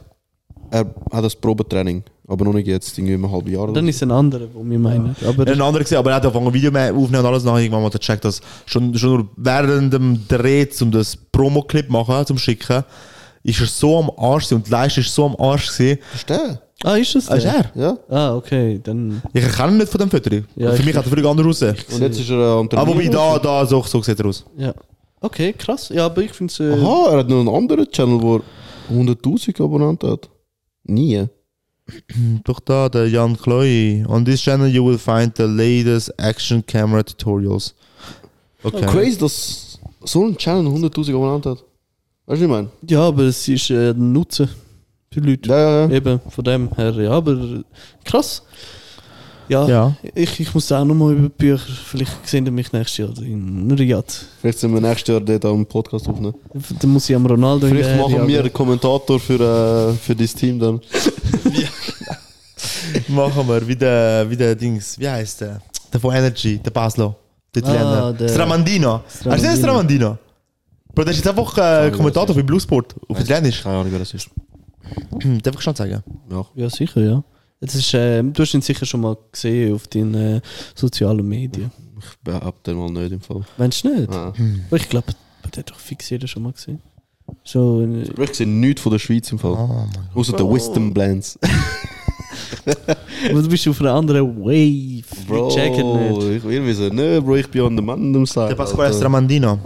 Er hat das Probetraining, aber noch nicht jetzt, irgendwie ein halbes Jahr. dann ist es ein anderer, wo wir meinen. Aber Ein anderer gesehen, aber er hat angefangen Video mehr aufnehmen und alles nach. Irgendwann mal gecheckt, dass schon, schon nur während dem Dreh, um das Promo-Clip machen, zum Schicken, ist er so am Arsch gewesen und die Leistung ist so am Arsch gewesen. Der? Ah, ist das Ah, ist der? er? Ja. Ah, okay, dann. Ich erkenne ihn nicht von dem Foto. Ja, Für ich- mich hat er völlig anders aussehen. Und jetzt ist er äh, Ah, wobei, Trainieren. da, da, so, so sieht er aus. Ja. Okay, krass. Ja, aber ich finde es. Äh, Aha, er hat noch einen anderen Channel, wo er 100.000 Abonnenten hat. Nie. Doch da, der Jan Chloe. On this channel you will find the latest action camera tutorials. Okay. Crazy, dass so ein Channel 100.000 Abonnenten hat. Weißt du, was ich meine? Ja, aber es ist äh, ein Nutzen für Leute. Ja, ja, ja. Eben, von dem her, ja, aber krass. Ja, Ja. Ich, ich muss auch nochmal über die Bücher. Vielleicht sehen wir mich nächstes Jahr in Riyadh. Vielleicht sind wir nächstes Jahr dort am Podcast aufnehmen. Dann muss ich am Ronaldo Vielleicht machen wir einen Kommentator für, äh, für das Team dann. Machen wir, wie der, wie der Dings, wie heißt der? Der von Energy, der Baslo. Der Italiener. Ah, der- Stramandino. Hast du Stramandino. Stramandino? Bro, der ist jetzt einfach äh, Kommentator für Bluesport auf Italienisch. Keine Ahnung, wer das ist. Hm, Darf ich schon sagen? Ja. Ja, sicher, ja. Das ist, äh, du hast ihn sicher schon mal gesehen auf den äh, sozialen Medien. Ich behaupte mal nicht im Fall. Meinst du nicht? Ah. Aber ich glaube, der hat doch fix jeder schon mal gesehen. So, äh, Ich sehe nichts von der Schweiz im Fall. Oh Außer der Wisdom Blends. aber du bist auf einer anderen Wave. Bro, Ich check es nicht. ich irgendwie so, ne, Bro, ich bin an dem anderen Side. Der Pasquale. Stramandino.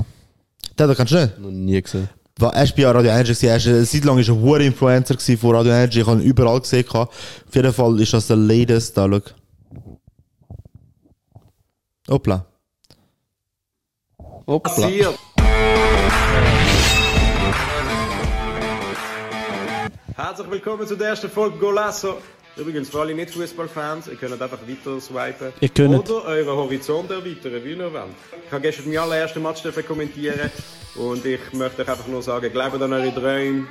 Den kannst du nicht? Noch nie gesehen. War erst bei Radio Energy, er ist, eine Zeit lang ist er ein hoher Influencer von Radio Energy, ich habe ihn überall gesehen. Auf jeden Fall ist das der latest, da. Hoppla. Hoppla. Herzlich willkommen zu der ersten Folge Golasso. Übrigens, für alle Nicht-Fußballfans, ihr könnt einfach weiter swipen. Ihr könnt. Oder euren Horizont erweitern, wie ihr wollt. Ich habe gestern meinen allerersten Match kommentieren und ich möchte euch einfach nur sagen, glaubt an eure Träume,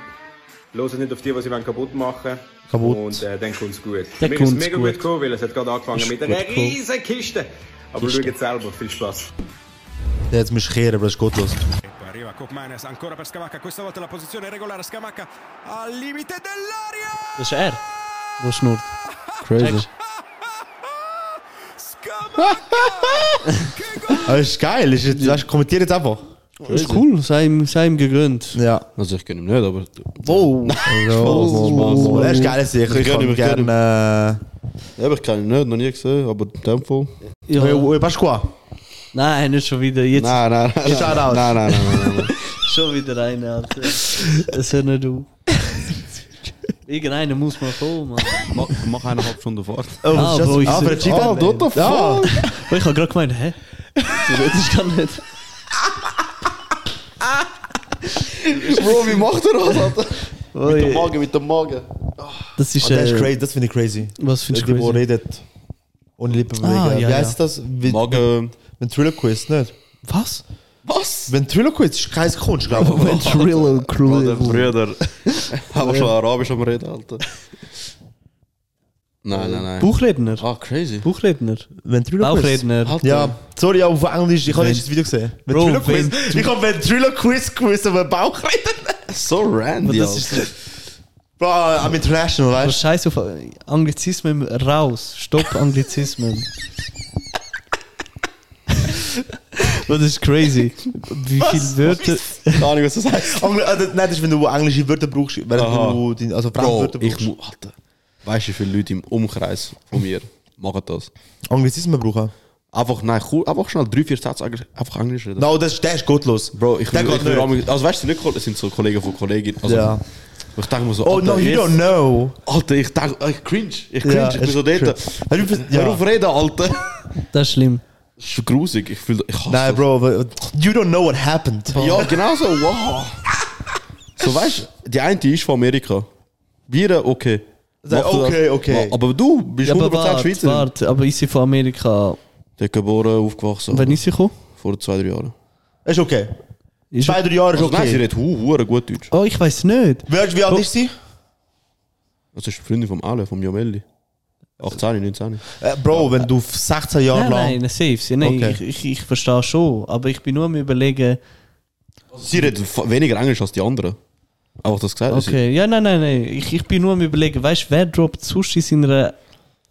hört nicht auf die, die sie kaputt machen Kaputt. Und äh, dann kommt es gut. Dann Mir ist es mega gut. gut gekommen, weil es hat gerade angefangen Ist mit einer riesen Kiste. Aber schaut selber, viel Spaß. Jetzt musst du kehren, aber das ist gottlos. Arriva Kopmanes ancora per Scamacca, questa volta la posizione regolare Scamacca al limite dell'aria. Das ist er. Schnurrt. Crazy. Aber das ist geil, ist jetzt, weißt, du, kommentier jetzt einfach. Das ist cool, sei ihm, sei ihm gegönnt. Ja. Also ich kenne ihn nicht, aber... Wow. Oh, das ist geil, sicher. Ich gerne. Ja, aber ich kenne ihn nicht, noch nie gesehen, aber in dem Fall... Ja. Pasqua. Nein, nicht schon wieder. Jetzt Nein, nein, nein. Shout out. Nein, nein, nein, nein, nein. schon wieder eine, Alter. Das hör nicht auf. Irgendeiner muss mal kommen, Mann. Mach, mach eineinhalb Stunden Fahrt. Oh, Ah, ist Bro, ich? Ah, Cheetah. Ah, what the fuck? Ja. Aber ich habe gerade gemeint, hä? Das ist gar nicht. Bro, wie macht er das, Alter? Mit dem Magen, mit dem Magen. Das ist, Oh, das ist äh, crazy, das finde ich crazy. Was findest Die, du die crazy? redet ohne Lippen bewegen. Ah, ja, Wie heißt das? Wie, Magen... Ventriloquist, nicht? Was? Was? Ventriloquist ist keine Kunst, glaube ich. Ventrilo Bruder, Brüder. Aber schon Arabisch am Reden, Alter. Nein, nein, nein. Buchredner. Ah, crazy. Buchredner. Ventriloquist. Bauchredner. Ja, sorry, aber auf Englisch, ich habe nicht das Video gesehen. Ventriloquist. Ventri- Ich habe Ventriloquist gewusst, aber Bauchreden. So randy, Das ist Bro, I'm international, weißt Scheiß auf Anglizismen raus. Stopp Anglizismen. Das ist crazy. Wie viele Wörter. Keine Ahnung, was das heißt. du? Angl äh, nein, das ist, wenn du englische Wörter brauchst, während Aha. du die, also Fremdwörter ich brauchst. muss... Alter. Weißt du, wie viele Leute im Umkreis von mir machen das? Anglizismen brauchen. Einfach, nein, cool, einfach schnell drei, vier Sätze einfach Englisch reden. No, das, der ist gottlos. Bro, ich Der will, ich will, also weißt du, nicht, das sind so Kollegen von Kolleginnen. Also, Ja. Ich denke mir so, Oh, Alter, no, you don't know. Alter, ich denke, ich cringe. Ich cringe, Ja, ich bin so dort. Hör ja. auf reden, Alter. Das ist schlimm. Das ist grusig. Ich fühle, ich hasse Nein, das. Bro, aber you don't know what happened. Ja, genau so, wow. So, weißt du, die eine ist von Amerika. Wir, okay. Das? okay, okay. Aber du bist Ja, aber 100% warte, Schweizer. warte. Aber ist sie von Amerika? Der geboren, aufgewachsen. Wann ist sie gekommen? Vor zwei, drei Jahren. Ist okay. Ist Zwei, drei Jahre ist Also, Nein, sie okay. redet hu, hu, gut Deutsch. Oh, ich weiß nicht. Wie, wie alt ist sie? Das ist die Freundin vom Ale, vom Jomelli. 18, 19. Äh, Bro, wenn du 16 Jahre Nein, lang... nein, safe. Sie, nein, Okay. ich, ich, ich verstehe schon. Aber ich bin nur am überlegen. Sie redet weniger Englisch als die anderen. Einfach das gesagt. Okay, ja, nein, nein, nein. Ich, ich bin nur am überlegen, weißt du, wer droppt sonst in seiner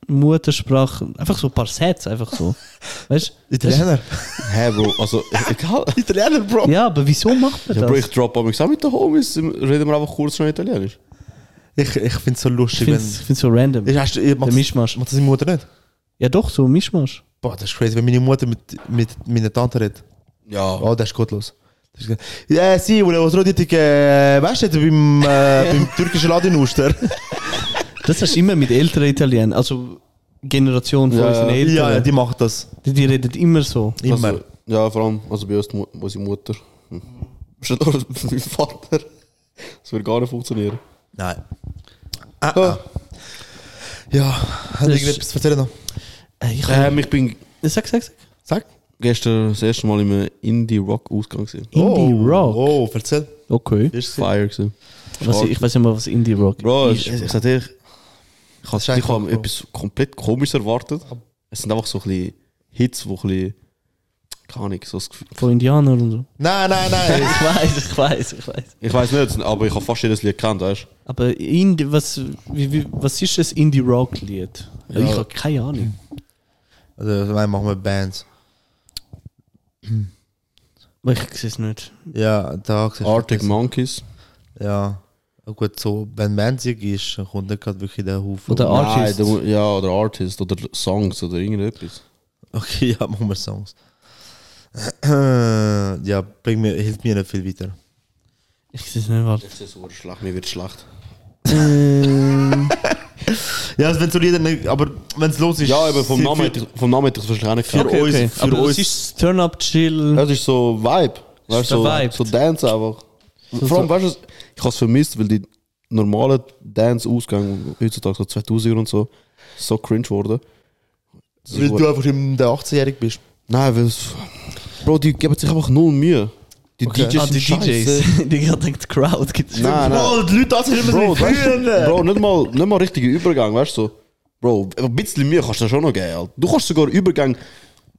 Muttersprache einfach so ein paar Sätze, einfach so. Weißt Italiener. Hä, Bro, also, egal. Italiener, Bro. Ja, aber wieso macht man Ja, das? Bro, ich drop auch mit mit den Homies, reden wir einfach kurz noch Italienisch. Ich, ich finde es so Ich lustig, finde wenn... es ich find's so random. Ich, hast, macht, das, Mischmasch. macht das deine Mutter nicht? Ja doch, so ein Mischmasch. Boah, das ist crazy. Wenn meine Mutter mit, mit meiner Tante redet. Ja. Oh, das ist gottlos. Ja, sie, wo was rodet ich, äh, weißt du, beim, äh, beim türkischen Laden in Uster? Das hast du immer mit älteren Italienern, also Generation von Ja, unseren. Eltern. ja, ja, die macht das. die, die reden immer so. Immer. Also, ja, vor allem, also bei uns, die Mu- unsere Mutter. Hm. Auch mein Vater. Das würde gar nicht funktionieren. Nein. Ah, ah. Ja, hat Das- irgendetwas zu erzählen noch? Äh, ich Ähm, ich bin sag, sag, sag. Sag. gestern das erste Mal im Indie-Rock-Ausgang. gewesen. Indie oh, Rock. Oh, erzähl. Okay. Ist es Fire. Gewesen. Was, ich weiß nicht mal, was Indie Rock Bro, ist. ich, ich sag dir, ich, ich, ist hab- ich eigentlich habe cool. etwas komplett komisches erwartet. Es sind einfach so ein bisschen Hits, wo ein bisschen, keine Ahnung, so das Gefühl. Von Indianern und so. Nein, nein, nein. Ich weiß, ich weiß, ich weiß. Ich weiß nicht, aber ich habe fast jedes Lied gekannt, weißt Aber Indie, was, wie, wie, was ist das Indie Rock Lied? Ja. Ich habe keine Ahnung. also, wir machen wir Bands. Aber ich sehe es nicht. Ja, da du. du Arctic. Monkeys. Ja. Gut, so, wenn Bandsig ist, dann kommt nicht gerade wirklich der Haufen. Oder Nein, Artist. da mu- ja, oder Artist oder Songs oder irgendetwas. Okay, ja, machen wir Songs. ja, bring mir, hilft mir nicht viel weiter. Ich sehe es nicht, warte. Jetzt ist es so schlecht, mir wird schlecht. Ähm, Ja, also wenn so Lieder nicht, aber wenn es los ist. Ja, aber vom Namen hätte ich, vom Namen hätte ich es wahrscheinlich auch nicht Für gekannt. uns- okay. für Aber uns- es ist Turn Up Chill. Das ist so Vibe. Weißt, so, Vibe. so Dance einfach. Vor allem, weißt du, ich habe es vermisst, weil die normalen Dance-Ausgänge heutzutage, so 2000er und so, so cringe wurden. Das Weil du einfach im der 18-Jährig bist. Nein, weil es. Bro, die geben sich einfach null Mühe. Die Okay. DJs Ah, sind die. DJs. die gerade denkt, die Crowd gibt es. Nein, nein. Bro, die Leute anziehen immer Bro, so weißt. Bro, nicht mal, nicht mal richtiger Übergang, weißt du? So. Bro, ein bisschen Mühe kannst du schon noch geben. Alter. Du kannst sogar Übergang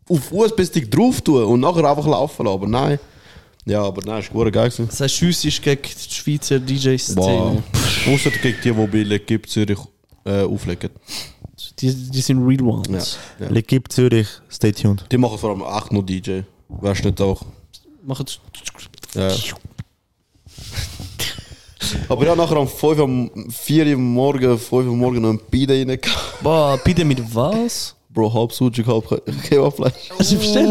auf USB-Stick drauf tun und nachher einfach laufen lassen, aber nein. Ja, aber nein, ist gut geil gewesen. Das heißt, Schuss ist gegen die Schweizer Wow. DJ-Szene. Außer gegen die, die bei Legib Zürich äh, auflegen. Die, die sind real ones. Ja, ja. Legib Zürich, stay tuned. Die machen vor allem echt nur DJ. Weißt du nicht auch? Machen Ja. Aber ja, nachher um 5 am 4 Uhr Morgen, 5 Uhr Morgen noch ein Pide rein. Boah, bitte mit was? Bro, halb Sujuk, halb Kebabfleisch. Hast du bestellt?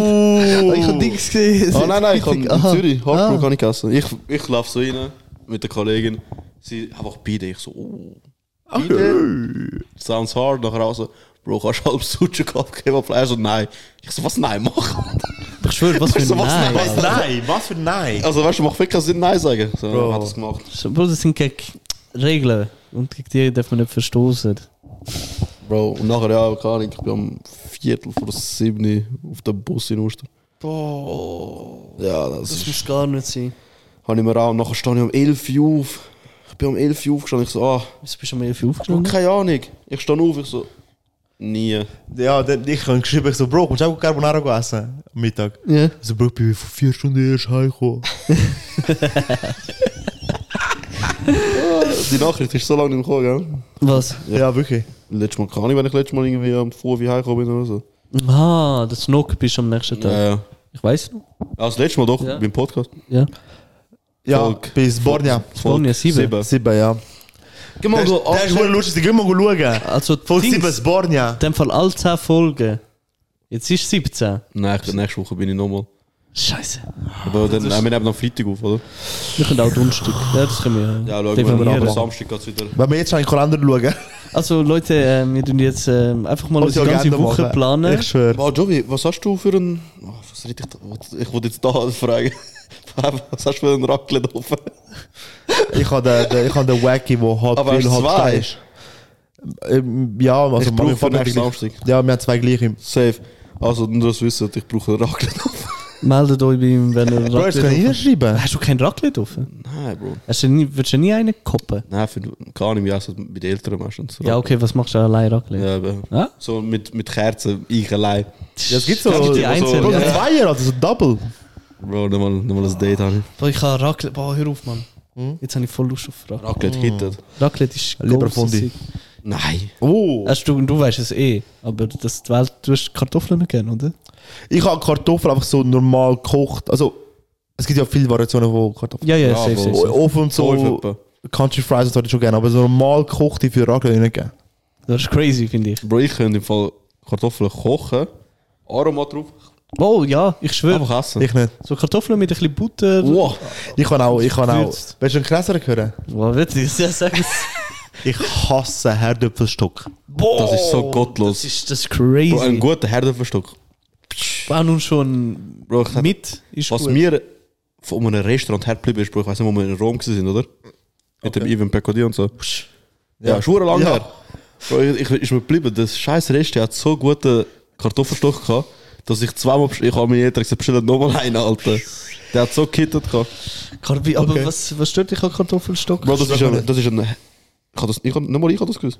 Ich habe nichts gesehen. Oh nein, nein, ich habe in Aha. Zürich, Hardbrook Ah. habe ich gegessen. Ich, ich laufe so rein mit der Kollegin. Sie einfach Pide. Ich so, oh. Pide? Sounds hard. Nachher auch so, Bro, kannst du halb Sujuk, halb Kebabfleisch? Und nein. Ich so, was nein machen? Ich schwöre, was für Weißt du, ein was Nein. nein? Alter. Nein, was für Nein? Also weißt du, macht wirklich keinen Sinn, nein sagen. So, Bro. hat das gemacht. Bro, das sind gegen Regeln. Und gegen die darf man nicht verstoßen. Bro, und nachher, ja, keine Ahnung, ich bin am Viertel vor sieben auf dem Bus in Oster. Boah. Ja, das, Das ist... muss gar nicht sein. Habe ich mir auch, nachher stehe ich um 11 Uhr auf. Ich bin um 11 Uhr aufgestanden, ich so, ah, Wieso bist du um 11 Uhr aufgestanden? keine Ahnung. Ich stehe auf, ich so, nie. Ja, dann, ich habe geschrieben, ich so, Bro, kommst du auch Carbonara essen? Am Mittag. Ja. So, Bro, ich bin vor vier Stunden erst heimgekommen. Die Nachricht ist so lange nicht gekommen, gell? Was? Ja, wirklich. Letztes Mal kann ich, wenn ich letztes Mal irgendwie am 5 Uhr heimgekommen bin oder so. Ah, das Knock bist du am nächsten Tag. Ja, ja. Ich weiß noch. Ah, das letzte Mal doch, Ja. beim Podcast. Ja. Ja, Volk. bis Bornia. Sponja 7. Sieben, ja. Geh mal, Das, das ist wirklich lustig, gehen wir mal schauen. Also, Folge Dings, 7 ist Bornia. in dem Fall alle 10 Folgen. Jetzt ist 17. Nein, ich- nächste Woche bin ich nochmal. Scheiße. Aber dann, nein, wir nehmen am Freitag auf, oder? Wir können auch Donnerstag. Ja, das können wir Ja, schauen wir definieren. mal. Am Samstag geht es wieder. Wenn wir jetzt schon in den Kalender schauen. Also Leute, äh, wir tun jetzt äh, einfach mal Unsere unsere ganze Agenda Woche machen. planen. Ich schwöre. Wow, Jovi, was hast du für einen. Oh, was red ich, da- ich wollte jetzt da fragen. Was hast du für einen Raclette offen? Ich habe den, den, ich habe den Wacky, der halb Aber du halb zwei? ist. Ähm, ja, also Ich brauche für nächsten. Samstag. Ja, wir haben zwei gleiche. Safe. Also, nur das wissen, ich brauche einen Raclette offen. Meldet euch bei ihm, wenn ihr Bro, das kann ich Raclette. Hast du kein Raclette offen? Nein, Bro. Hast du nie, würdest du nie einen koppen? Nein, für, Ahnung, wie heißt das bei den Eltern meistens. Ja, okay, was machst du allein Raclette? Ja, Ja? so mit, mit Kerzen, ich allein. Ja, es gibt so, Es gibt die so, einzelnen, so, so ja. Zweier, also so Double. Bro, nicht mal, nicht mal ein Date ich. Boah, ich habe Raclette. Boah, hör auf, Mann. Jetzt habe ich voll Lust auf Raclette. Raclette hittet. Raclette ist Lieber Fondi. Nein. Oh. Hast du, du weißt es eh, aber das, die Welt, du hast Kartoffeln nicht gern, oder? Ich habe Kartoffeln einfach so normal gekocht. Also, es gibt ja viele Variationen von Kartoffeln. Ja, ja, Ja, safe, safe, safe. Ofen und So. Country Fries und so hätte ich schon gerne, aber so normal gekochte für Raclette nicht gerne. Das ist crazy, finde ich. Bro, ich könnte im Fall Kartoffeln kochen, Aromat drauf, Oh ja, ich schwöre. einfach essen. Ich nicht. So Kartoffeln mit ein bisschen Butter. Wow. Ich kann auch, ich kann auch. Willst du einen Krasser hören? Was will ich ja sagen? Ich hasse Herdöpfelstock. Boah, Das ist so gottlos. Das ist, das ist crazy. Bro, ein guter Herdöpfelstock. Auch nun schon Bro, ich hab- mit ist Was gut. mir von einem Restaurant hergeblieben ist, Bro, ich weiß nicht, wo wir in Rom sind, oder? Mit dem Ivan Peccodi und so. Ja, ja schon lange Ja. her. Bro, ich, ich, ist mir geblieben, das scheiß Rest hat so guten Kartoffelstock gehabt, dass ich zweimal, ich habe mir jeder gesagt, bestell nochmal einen, Alter. Der hat so gekittet gehabt. Karbi, aber Okay. was, was stört dich an Kartoffelstock? Bro, das ist ein, das ist ein, ich hab das, ich hab, nicht mal ich hab das gewusst.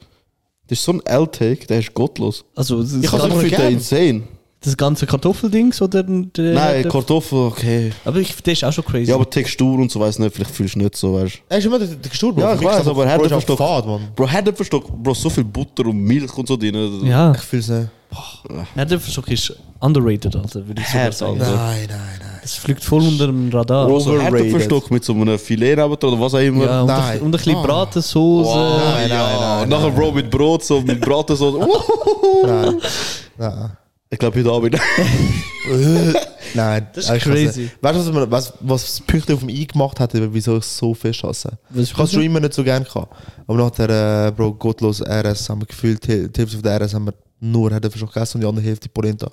Das ist so ein L-Take, der ist gottlos. Also das, Ich habe finde gern. den insane. Das ganze Kartoffeldings oder der, Nein, der, Kartoffel, okay. aber ich, der ist auch schon crazy. Ja, aber Textur und so weiß nicht, vielleicht fühlst du nicht so, weißt du. Er ist immer der Gestur, Bro. Ja, ich weiß, das aber Herdöpfelstock. Fad, Mann. Bro, Herdöpfelstock, Bro, so viel Butter und Milch und so drin. ja, Ich fühl's nicht. Herdöpfelstock ist underrated, Alter, würde ich sogar sagen. Nein, nein, nein. Es fliegt voll unter dem Radar. Bro, so Overrated. Mit so einem Filet oder was auch immer. ja, und, Nein. ein, und ein bisschen Ah. Bratensauce. Wow, Nein, ja. nein, nein, Und nachher, Bro, mit Brot, so mit Bratensauce. Nein. Nein. Ich glaube, heute Abend. Nein, Das ist ich crazy. Weißt du, was, man- was, was das Pünktchen auf dem I gemacht hat, wieso ich es so fest hasse? Ich habe es schon immer nicht so gerne gehabt. Aber nach der äh, Bro, gottlos RS haben wir gefühlt, die die Hälfte von der RS haben wir nur Herdöpfelstock gegessen und die andere Hälfte Polenta.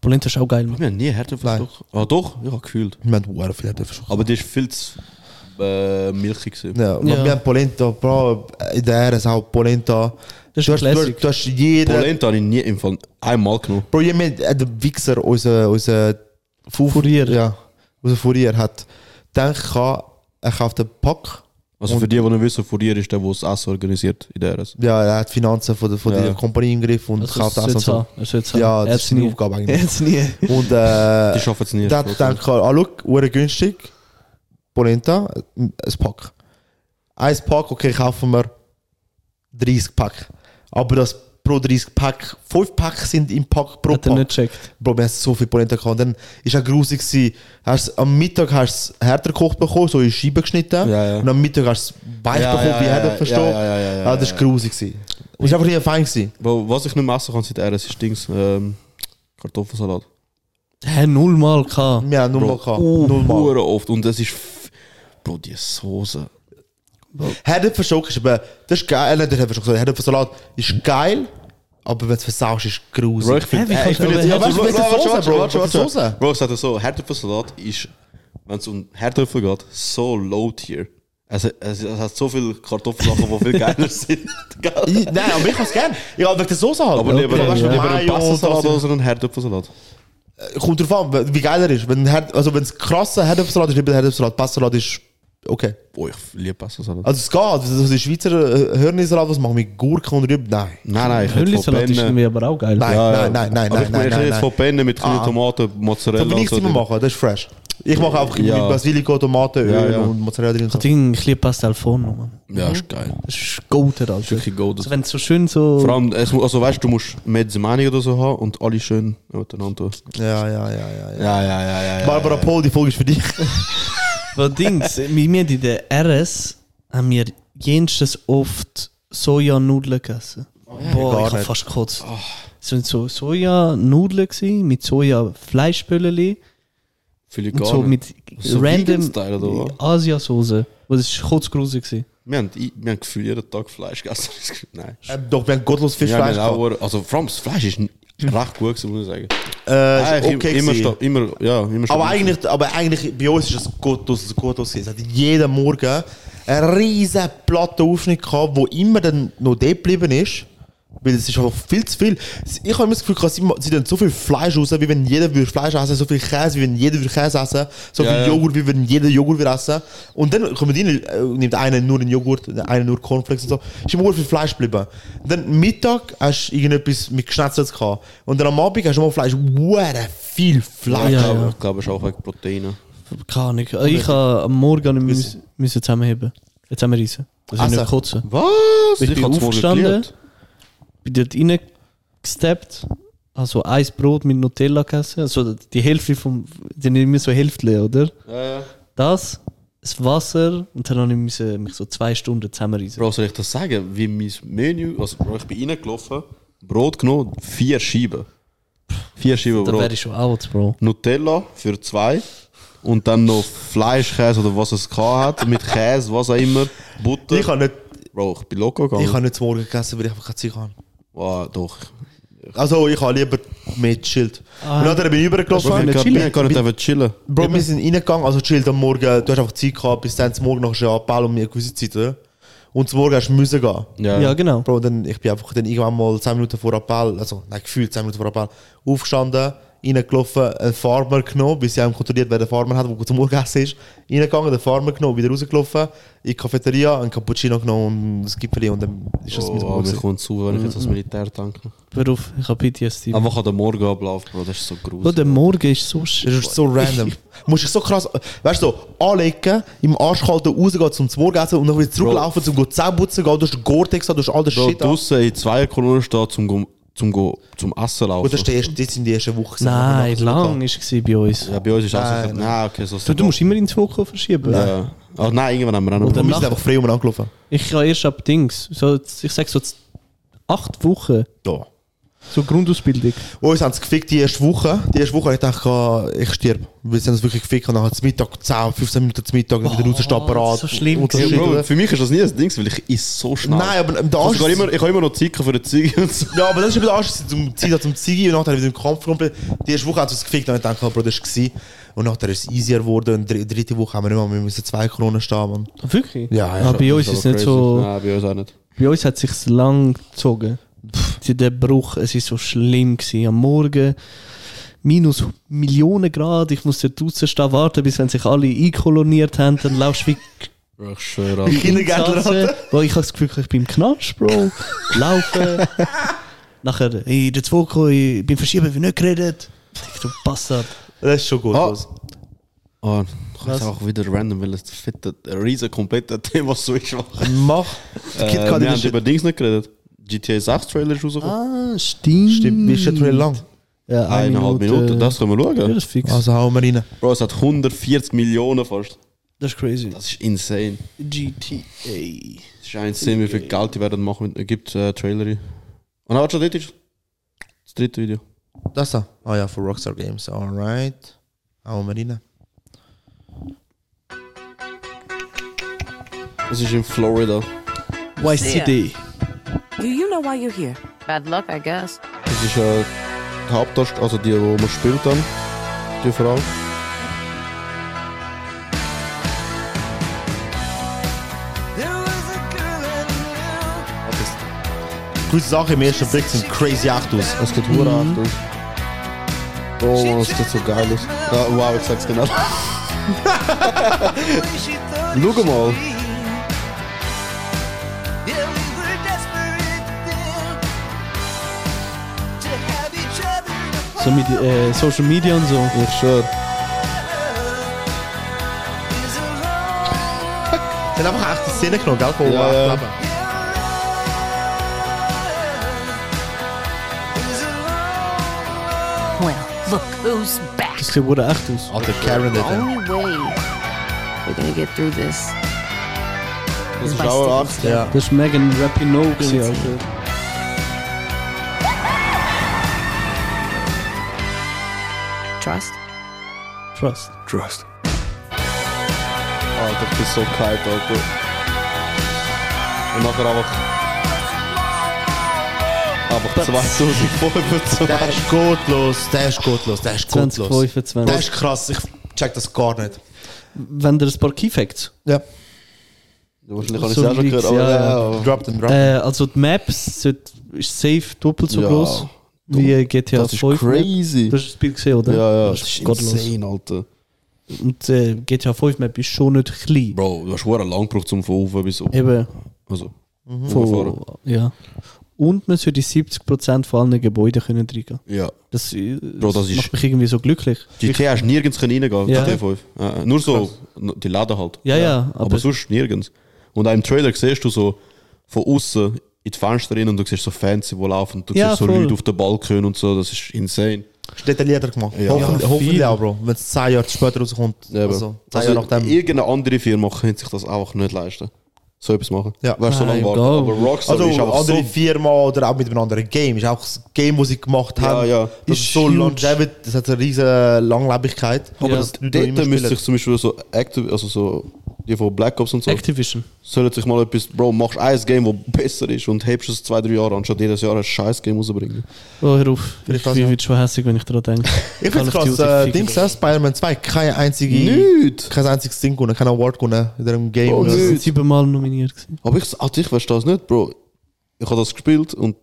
Polenta ist auch geil. Wir haben nie Herdöpfelstock. Ah, doch, ja, gefühlt. Wir haben sehr viel Herdöpfelstock. Aber die ist viel zu äh, milchig. gewesen. Ja, Ja. wir haben Polenta, Bro, in der RS auch Polenta. Das ist Du hast, du, du hast jeden... Polenta habe ich nie im Fall einmal genommen. Bro, jemand, äh, der Wichser, unser, unser Fourier. Ja, unser Fourier hat gedacht, er kauft einen Pack. Also für die, die nicht wissen, Fourier ist der, der das Essen organisiert in der RS. Ja, er hat die Finanzen von der, von Ja. der Kompanie im Griff und Also, kauft es Essen und so. haben. Ja, das ist seine nie. Aufgabe Er eigentlich. nie. Und äh, Die schaffen es nie. der hat gedacht, ah, schau, günstig, Polenta, ein Pack. Ein Pack, okay, kaufen wir 30 Pack. Aber das pro 30 Pack, 5 Pack sind im Pack pro Hat er Pack. nicht gecheckt. Bro, wir haben so viel Polenta gehabt. Und dann war es grusig. gewesen. Hast, am Mittag hast du es härter gekocht bekommen, so in Scheiben geschnitten. Ja, ja. Und am Mittag hast du es weich Ja, bekommen, ja, wie ja, härter ja, verstehen. ja, ja, ja, ja, Ah, das war ja. grusig. gewesen. Und es war einfach nicht fein. Gewesen. Bro, was ich nicht mehr essen kann seit RS ist Dings, ähm, Kartoffelsalat. Hä, null Mal gehabt. Wir haben nur mal Bro, gehabt. oh, Null Mal. hure oft. Und das ist. Bro, die Soße. Herdöpfelstock ist aber, das ist geil, äh, nicht der Herdöpfelstock, Herdöpfelsalat ist geil, aber wenn du es versaust, ist es grusig. Bro, ich finde. Hä, wie ich finde Ja, weißt du, mit der warte, Soße, warte, Bro, warte, warte. Soße. Bro, ich sag dir so, Herdöpfelsalat ist, wenn es um Herdöpfel geht, so low tier. Also, es, es hat so viele Kartoffelsachen, die viel geiler sind. Nein, aber ich kann es gerne. Ich habe wegen der Soße halt. Aber lieber, Bro, weißt du, lieber einen Pastasalat das- oder einen Herdöpfelsalat. Kommt drauf an, wie geil er ist. Wenn also wenn es krasser Herdöpfelsalat ist, lieber Herdöpfelsalat. Passalat ist okay. Oh, ich liebe Pastasalat. Also es geht. Also die Schweizer äh, Hörnersalat, was machen wir mit Gurken und Rüben? Nein. nein, nein, ich Hüllisalat ist irgendwie aber auch geil. Nein, Ja, nein, nein, nein, Aber nein, ich, nein, ich jetzt von Penne mit Ah. Tomaten, Mozzarella will und ich so. immer machen, das ist fresh. Ich mache einfach Ja. mit Basilico, Tomaten, Öl Ja, ja. und Mozzarella drin. und So. Ding, ich liebe Pastel Forno, Mann. Ja, ist geil. Das ist golden, Alter. Wirklich golden. Also wenn es so schön so... Vor allem, also weißt du, du musst Mezzemani oder so haben und alle schön miteinander. Ja, ja, ja, ja. ja. Ja, ja, ja, ja. ja Barbara Paul, die Folge ist für dich. Aber Dings, wir haben in der RS haben wir jenstes oft Sojanudeln gegessen. Boah, gar ich hab fast gekotzt. Es waren so Sojanudeln gewesen, mit Soja-Fleischböllchen Viele und gar so nicht. mit So random? Asiasauce. Das ist kotzgrusig gewesen. Wir haben, wir haben gefühlt jeden Tag Fleisch gegessen. Nein. Äh, Doch, wir haben gottlos haben gehabt. auch, also vor allem das Fleisch ist recht gut gewesen, muss ich sagen. Äh, ist Eigentlich okay immer, gewesen. sta- immer, ja, immer Aber eigentlich, aber eigentlich, bei uns ist es gottlos, es gottlos gewesen. Es hat jeden Morgen einen riesen platten Aufschnitt gehabt, wo immer dann noch dort geblieben ist. Weil es ist einfach viel zu viel. Ich habe immer das Gefühl, gehabt, sie, so viel Fleisch raus, wie wenn jeder würde Fleisch essen, so viel Käse, wie wenn jeder würde Käse essen, so Ja, viel ja. Joghurt, wie wenn jeder Joghurt würde essen. Und dann kommen die rein, äh, nimmt einer nur einen Joghurt, einer nur Cornflakes und so. Ist immer viel Fleisch geblieben. Dann Mittag hast du irgendetwas mit Geschnetzels gehabt. Und dann am Abend hast du mal Fleisch. Wow, viel Fleisch. Ja, Ja. Ich glaube, es ist auch wegen Proteine. Keine Ahnung. Ich habe am Morgen müssen, müssen zusammenheben. Jetzt haben wir Reisen. Das ist Essen. nicht kotzen. Was? Ich bin hab's wohl aufgestanden, gelernt. Bin dort reingesteppt, also ein Brot mit Nutella gegessen. Also die Hälfte vom, die nehmen so Hälfte, oder? Ja, ja. Das, das Wasser und dann habe ich mich so zwei Stunden zusammenreißen. Bro, soll ich das sagen? Wie mein Menü, also Bro, ich bin reingelaufen, Brot genommen, vier Scheiben. Vier Scheiben Da wäre Brot. ich schon out, Bro. Nutella für zwei und dann noch Fleischkäse oder was es hat, mit Käse, was auch immer, Butter. Ich habe nicht, Bro, ich bin locker gegangen. ich habe nicht zum Morgen gegessen, weil ich einfach keine Zeit habe. Wow, doch. Also, ich habe lieber mehr chillt. Und dann bin ich Bro, übergelaufen. wir chillen. wir können nicht einfach chillen. Bro, wir sind reingegangen, also chillt am Morgen. Du hast einfach Zeit gehabt, bis dann zum Morgen noch ein Appell um eine gewisse Zeit, oder? Und zum Morgen hast du müssen gehen. Ja. Ja, genau. Bro, dann, ich bin einfach dann irgendwann mal 10 Minuten vor Appell, also nein, gefühlt 10 Minuten vor Appell, aufgestanden, reingelaufen, einen Farmer genommen, bis sie haben kontrolliert, wer der Farmer hat, der zum Morgenessen ist. Reingegangen, den Farmer genommen, wieder rausgelaufen, in die Cafeteria, einen Cappuccino genommen und das Gipfeli und dann ist das mein Oh, Morgen. mir gewesen. kommt zu, wenn ich jetzt als Militär denke. Hör auf, ich habe PTSD. Einfach an den Morgenablauf, Bro, das ist so Bro, gruselig. der Morgen ist so Das sch ist so random. Musst dich so krass, weißt du, so, anlegen, im Arschkalten rausgehen zum Morgenessen und dann wieder zurücklaufen, zum Zähne putzen gehen, du hast den Gore-Tex du hast all den Bro, Shit an. draussen in zwei Kolonnen stehen, zum, zum, go- zum Essen laufen. Ist die erste, das sind die ersten Wochen. Nein, lang war es bei uns. ja, bei uns ist auch Nein, so. nein. Okay, so Du, du musst immer ins Voko verschieben. Ja. Ach, nein, irgendwann haben wir auch noch. Wir sind einfach frei um angelaufen. Ich kann erst ab Dings, so, ich sag so acht Wochen, Ja. So Grundausbildung. Uns haben es gefickt die erste Woche. Die erste Woche habe ich gedacht, ich sterbe. Weil sie haben es wirklich gefickt und dann zum Mittag, 10, 15 Minuten zum Mittag, dann wieder rausstehen, parat. so schlimm Und so Ja, shit, Bro, für mich ist das nie ein Ding, weil ich is so schnell. Nein, aber ähm, der also Arsch... immer, ich habe immer noch Zeit für den Ziege und so. Ja, aber das ist eben der Arsch, zum Zeit zum Zigi und nachher wieder im Kampf komplett. Die erste Woche haben sie es gefickt und ich dachte, Bro, das war gewesen. Und nachher ist es easier geworden und die dritte Woche haben wir nicht mehr, wir müssen zwei Kronen stehen, Mann. Wirklich? Ja, ja. Ah, bei uns ist es nicht so. Nein, bei uns auch nicht. Bei uns hat es sich lang gezogen. Die- Der Bruch, es war so schlimm. Gewesen. Am Morgen minus Millionen Grad. Ich musste draußen stehen, warten, bis wenn sich alle einkoloniert haben. Dann laufst du wie ich schwöre. Kindergärtner. Bro, ich habe das Gefühl, ich bin im Knast, Bro. Laufen. Nachher, hey, der Zwoko, ich bin verschieben, wie nicht geredet. Ich, Du Bastard. Das ist schon gut. Ah. los. Oh, ich kann auch wieder random, weil es ein riesen kompletter Thema Switch machen. Mach. Äh, wir haben über Dings nicht geredet. GTA 6 Trailer ist rausgekommen. Ah, stimmt. Stimmt, wie ist der Trailer lang? Ja, eine Eineinhalb Minute. Minuten, das können wir Ja, schauen. das ist fix. Also hauen wir rein. Bro, es hat 140 Millionen fast. Das ist crazy. Das ist insane. GTA. Es ist insane, wie viel Geld die werden machen. Es gibt äh, Trailer. Und dann warte schon, dort ist das dritte Video. Das da? Ah ja, für Rockstar Games. Alright. Hauen wir rein. Es ist in Florida. YCD. Do you know why you're here? Bad luck, I guess. Das ist äh, die Hauptdarstellerin, also die, wo man spielt dann. Die Frau. Gute Sache im ersten Blick sind crazy Actus. Es geht hure mhm. aus. Oh, Mann, das sieht so geil aus. Ja, wow, ich sag's genau. Schau mal. So mit äh, Social Media und so. Ich schwör. Sie haben einfach echte Szene genommen, gell? Von Ja. Well, look who's back. Das sieht wohl echt aus. Alter, Karen The only way we're gonna get through this Das is ist Ja. Das ist Megan Rapinoe, Alter. Trust. Trust. Trust. Alter, ich bin so kalt, Alter. Und nachher einfach. Einfach 2025. Der ist gottlos, der ist gottlos, der ist gottlos. 2025. Der ist krass, ich check das gar nicht. Wenn der ein paar Keyfacts. Ja. Wahrscheinlich habe ich So es auch schon gehört, aber ja, ja. ja. Drop den, drop Äh, also die Maps sind, ist safe doppelt so Ja. groß wie GTA Das ist 5. crazy. Du hast das Bild gesehen, oder? Ja, ja, Das das ist insane, Alter. Und äh, GTA 5 Map ist schon nicht klein. Bro, du hast hure lang gebraucht zum von oben bis oben. Eben, Also, von, ja. Und man sollte in 70% von allen Gebäuden können reingehen. ja. Das, äh, Bro, das ist- macht mich irgendwie so glücklich. GTA hast nirgends können reingehen, Ja. GTA 5. Äh, nur so, die Läden halt. Ja, ja, Aber, aber- sonst nirgends. Und auch im Trailer siehst du so von außen in die Fenster rein und du siehst so Fans, die laufen. Du Ja, siehst so voll. Leute auf den Balkon und so. Das ist insane. Ist detaillierter gemacht. Ja. hoffentlich Ja, hoffentlich viel. auch, Bro. Wenn es 10 Jahre später rauskommt. Ja, also, 10 Also, Jahre nachdem. irgendeine andere Firma könnte sich das einfach nicht leisten. So etwas machen. Ja. Weißt du, so lange Nein, warten. egal. Aber Rockstar Also ist einfach andere so... Firma oder auch mit einem anderen Game. Ist auch das Game, das sie gemacht Ja, haben. ja. Das Ist ist so longevity, das hat eine riesige Langlebigkeit. Aber Ja. das, Die dort müsste sich zum Beispiel so Active, also so die von Black Ops und so, Activision. sollen sich mal etwas, Bro, machst ein Game, das besser ist und hebst es zwei, drei Jahre, anstatt jedes Jahr ein scheiß Game rauszubringen. Oh, hör auf. Vielleicht Ich das, bin schon hässlich, wenn ich daran denke. Ich finde krass, äh. Dings, Spider-Man 2, keine einzige, Nicht! kein einziges Ding gewonnen, kein Award gewonnen in diesem Game. Oh, oder siebenmal nominiert gewesen. Aber ich, also ich verstehe es nicht, Bro. Ich habe das gespielt und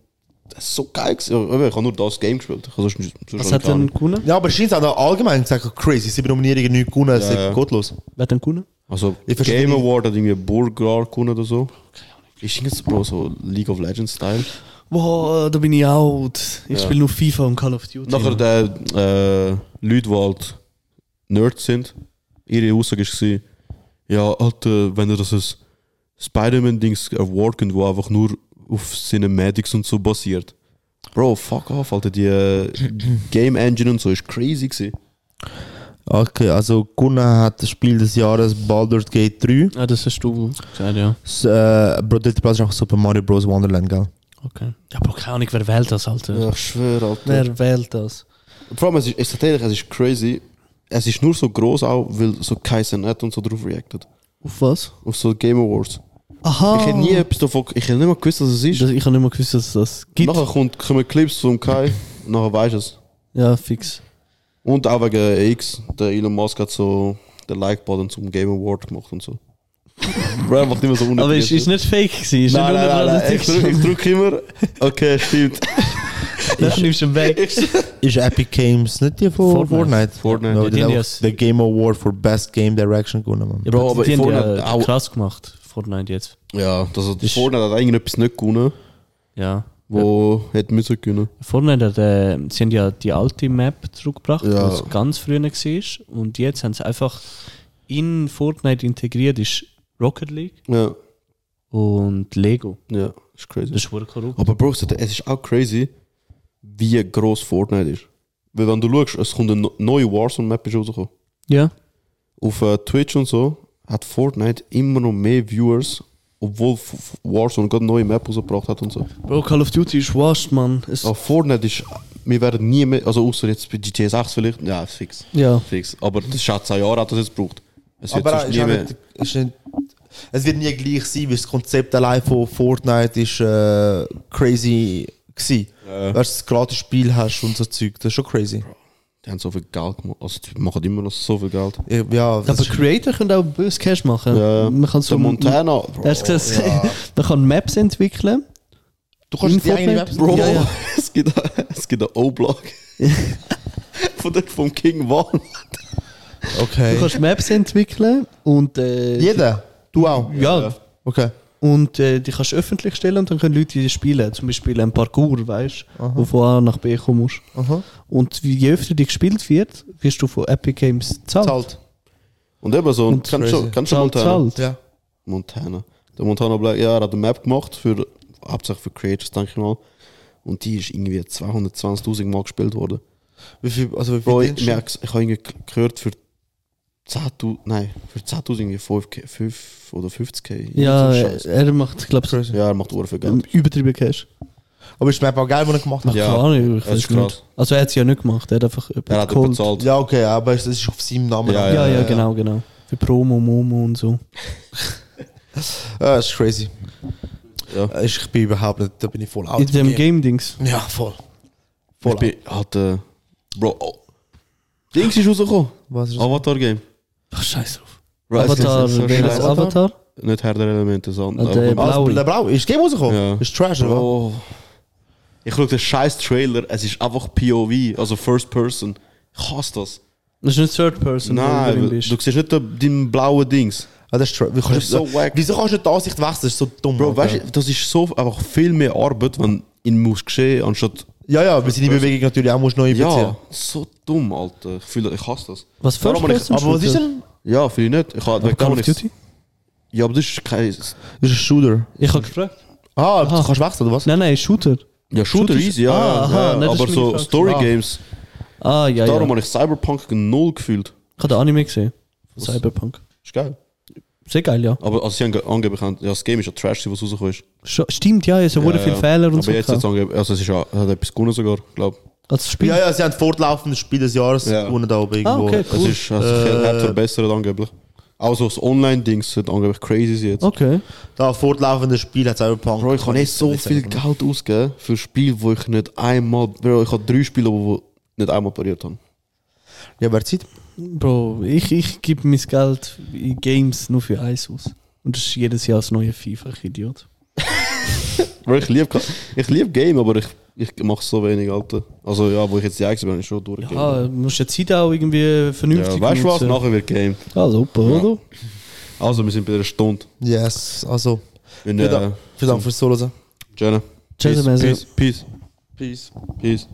das ist so geil. gewesen. Ich habe nur das Game gespielt. Ich sonst sonst Was hat ich denn gewonnen? Ja, aber es scheint auch allgemein gesagt crazy. Sieben Nominierungen, nicht gewonnen, es Ja, ist ja. gottlos. Wer hat denn gewonnen? Also, Ich verstehe Game. Award hat irgendwie Burger gewonnen oder so. Ist irgendwie Bro, so League of Legends Style. Boah, da bin ich out. Ich Ja. spiele nur FIFA und Call of Duty. Nachher der äh, Leute, die halt Nerds sind, ihre Aussage war, ja, Alter, wenn ihr das Spider-Man-Dings Award gibt, wo einfach nur auf Cinematics und so basiert. Bro, fuck off, Alter, die äh, Game Engine und so ist crazy gewesen. Okay, also gewonnen hat das Spiel des Jahres Baldur's Gate 3. Ah, das hast du gesagt, ja. Das, äh, Bro, der Platz ist auch Super Mario Bros. Wonderland, gell? Okay. Ja, aber keine Ahnung, wer wählt das, Alter? Ja, ich schwöre, Alter. Wer wählt das? Vor allem, es ist, dir ehrlich, es ist crazy. Es ist nur so groß auch, weil so Kaiser Net und so drauf reactet. Auf was? Auf so Game Awards. Aha. Ich hätte nie etwas davon, ich hätte nicht mal gewusst, was es ist. Das, ich habe nicht mal gewusst, dass es das gibt. Nachher kommt, kommen Clips von Kai, nachher weisst du es. Ja, fix. Und auch wegen X, der Elon Musk hat so den Like-Button zum Game Award gemacht und so. Bro, er macht immer so Aber ist, ist nicht fake gewesen? Ist Nein, nicht nein, nein, nein, ich drücke drück immer. Okay, stimmt. Das nimmst du weg. Ist Epic Games nicht die von Fortnite. Fortnite? Fortnite. Ja, die haben haben den Game Award for Best Game Direction gewonnen. Ja, Bro, aber die haben Fortnite ja auch- krass gemacht, Fortnite jetzt. Ja, das hat, Ist- Fortnite hat irgendetwas nicht gewonnen, Ja. Wo hätte müssen können. Fortnite hat, äh, sie haben ja die alte Map zurückgebracht, Ja. was ganz früher war. Und jetzt haben sie einfach in Fortnite integriert, ist Rocket League Ja, und Lego. ja, ist crazy. Das ist wohl korrupt. Aber Bro, es ist auch crazy, wie groß Fortnite ist. Weil wenn du schaust, es kommt eine neue Warzone-Map rausgekommen. Ja. Auf äh, Twitch und so hat Fortnite immer noch mehr Viewers, obwohl Warzone gerade neue Map rausgebracht hat und so. Bro, Call of Duty ist washed, Mann. Es, Aber Fortnite ist, wir werden nie mehr, also außer jetzt bei GTA 6 vielleicht, ja, fix. Ja. Fix. Aber das ist schon 10 Jahre hat das jetzt gebraucht. Es wird Aber sonst ist nie auch mehr. nicht, ist nicht, es wird nie gleich sein, weil das Konzept allein von Fortnite ist äh, crazy gewesen. Ja. Weißt du, das gratis Spiel hast und so Zeug, das ist schon crazy. Die haben so viel Geld gemacht. Also die machen immer noch so viel Geld. Ja, Ja, Aber Creator können auch böse Cash machen. Ja, Man kann so Montana. Du hast gesagt, man kann Maps entwickeln. du kannst in die eigene? Maps Bro, Ja, ja. es gibt, es gibt einen O-Block. von der, vom King One. Okay. Du kannst Maps entwickeln und äh, Jeder? Du auch? ja, Okay. Und äh, die kannst du öffentlich stellen und dann können Leute die spielen. Zum Beispiel ein Parkour, weißt du, wo von A nach B kommen musst. Aha. Und wie je öfter die gespielt wird, wirst du von Epic Games zahlt. Zahlt. Und eben so, Und kennst du kennst du Zahlt, Montana? zahlt. Ja. Montana. Der Montana Black, ja, er hat eine Map gemacht, für, hauptsächlich für Creators, denke ich mal. Und die ist irgendwie 220.000 Mal gespielt worden. Wie viel, also wie viel Bro, ich, merk's, ich habe irgendwie gehört, für 10.000, nein, für 10.000 irgendwie 5, 5 oder 50k. Ja, So er macht, glaube ich, ja, er macht viel Geld. übertrieben Cash. Aber ist die Map auch geil, was er gemacht hat? Ja, Keine Ahnung, ich das weiß nicht. Also er hat es ja nicht gemacht, er hat einfach Er hat bezahlt. Ja, okay, aber es ist auf seinem Namen. Ja, Ja, ja, ja, genau, genau. Für Promo, Momo und so. Ja, das ist crazy. Ja. Äh, Ich bin überhaupt nicht, da bin ich voll out. In dem Game-Dings. Ja, voll. Voll Ich bin halt, äh, Bro, oh. Dings ist rausgekommen. Was ist das? Avatar-Game. Ach, scheiß drauf. Avatar, wer ist. Avatar? Nicht Herr der Elemente, sondern. Ah, der Blaue. der Blau. Ist Game rausgekommen? Ja. Ist Trash, oder? Bro. Ich schaue den scheiß Trailer, es ist einfach POV, also First Person. Ich hasse das. Das ist nicht Third Person, Nein, du siehst nicht den blauen Dings. Ah, das ist Trash. Wie Das kannst so wack. Wieso kannst du die Ansicht wechseln? Das ist so dumm. Bro, Alter. weißt du, das ist so einfach viel mehr Arbeit, wenn in muss geschehen, anstatt. Ja, ja, weil seine Bewegung natürlich auch musst neu beziehen. Ja, so dumm, Alter. Ich, fühle, ich hasse das. Was Darum habe ich-? Aber was ist denn? Ja, finde ich nicht. Ich habe Call of Duty? Ja, aber das ist kein. Das ist ein Shooter. Ich habe gefragt. Ah, Aha. du kannst wechseln, oder was? Nein, nein, Shooter. Ja, Shooter Shooter- easy, ja. Ah, ja, aha, ja. nein, aber so. Story Ah. Games. Ah, ja, Darum ja. habe ich Cyberpunk null gefühlt. Ich habe den Anime gesehen. Von Cyberpunk. Ist geil. Sehr geil, ja. Aber also sie haben ge- angeblich, ja, das Game ist ja Trash, was rausgekommen ist. Schon- Stimmt, ja, es wurden Ja, viele ja. Fehler und Aber so. jetzt, jetzt gehabt. angeblich, also es ist ja, hat etwas gewonnen sogar, glaube Als Spiel. Ja, ja, sie haben fortlaufendes Spiel des Jahres Ja. gewonnen da oben Ah, irgendwo. okay, Es cool. ist, also, Äh, hat verbessert angeblich. Auch so das Online-Dings sollte angeblich crazy jetzt. Okay. Da fortlaufendes Spiel hat Cyberpunk. Bro, ich kann nicht so viel Geld ausgeben für ein Spiel, wo ich nicht einmal. Bro, ich habe drei Spiele, die nicht einmal pariert haben. Ja, wer Zeit? Bro, ich, ich gebe mein Geld in Games nur für eins aus. Und das ist jedes Jahr das neue FIFA, ich Idiot. Bro, ich liebe ich lieb Game, aber ich, ich mache so wenig, Alter. Also ja, wo ich jetzt die Eigene bin, habe ich schon durchgegeben. Ja, du musst die Zeit auch irgendwie vernünftig ja, weißt du was? Nachher wird Game. Ah, super, oder? Also, wir sind bei einer Stunde. Yes, also. Vielen äh, Dank, vielen Dank fürs Zuhören. Jenna. Tschüss, peace, peace, Peace. peace.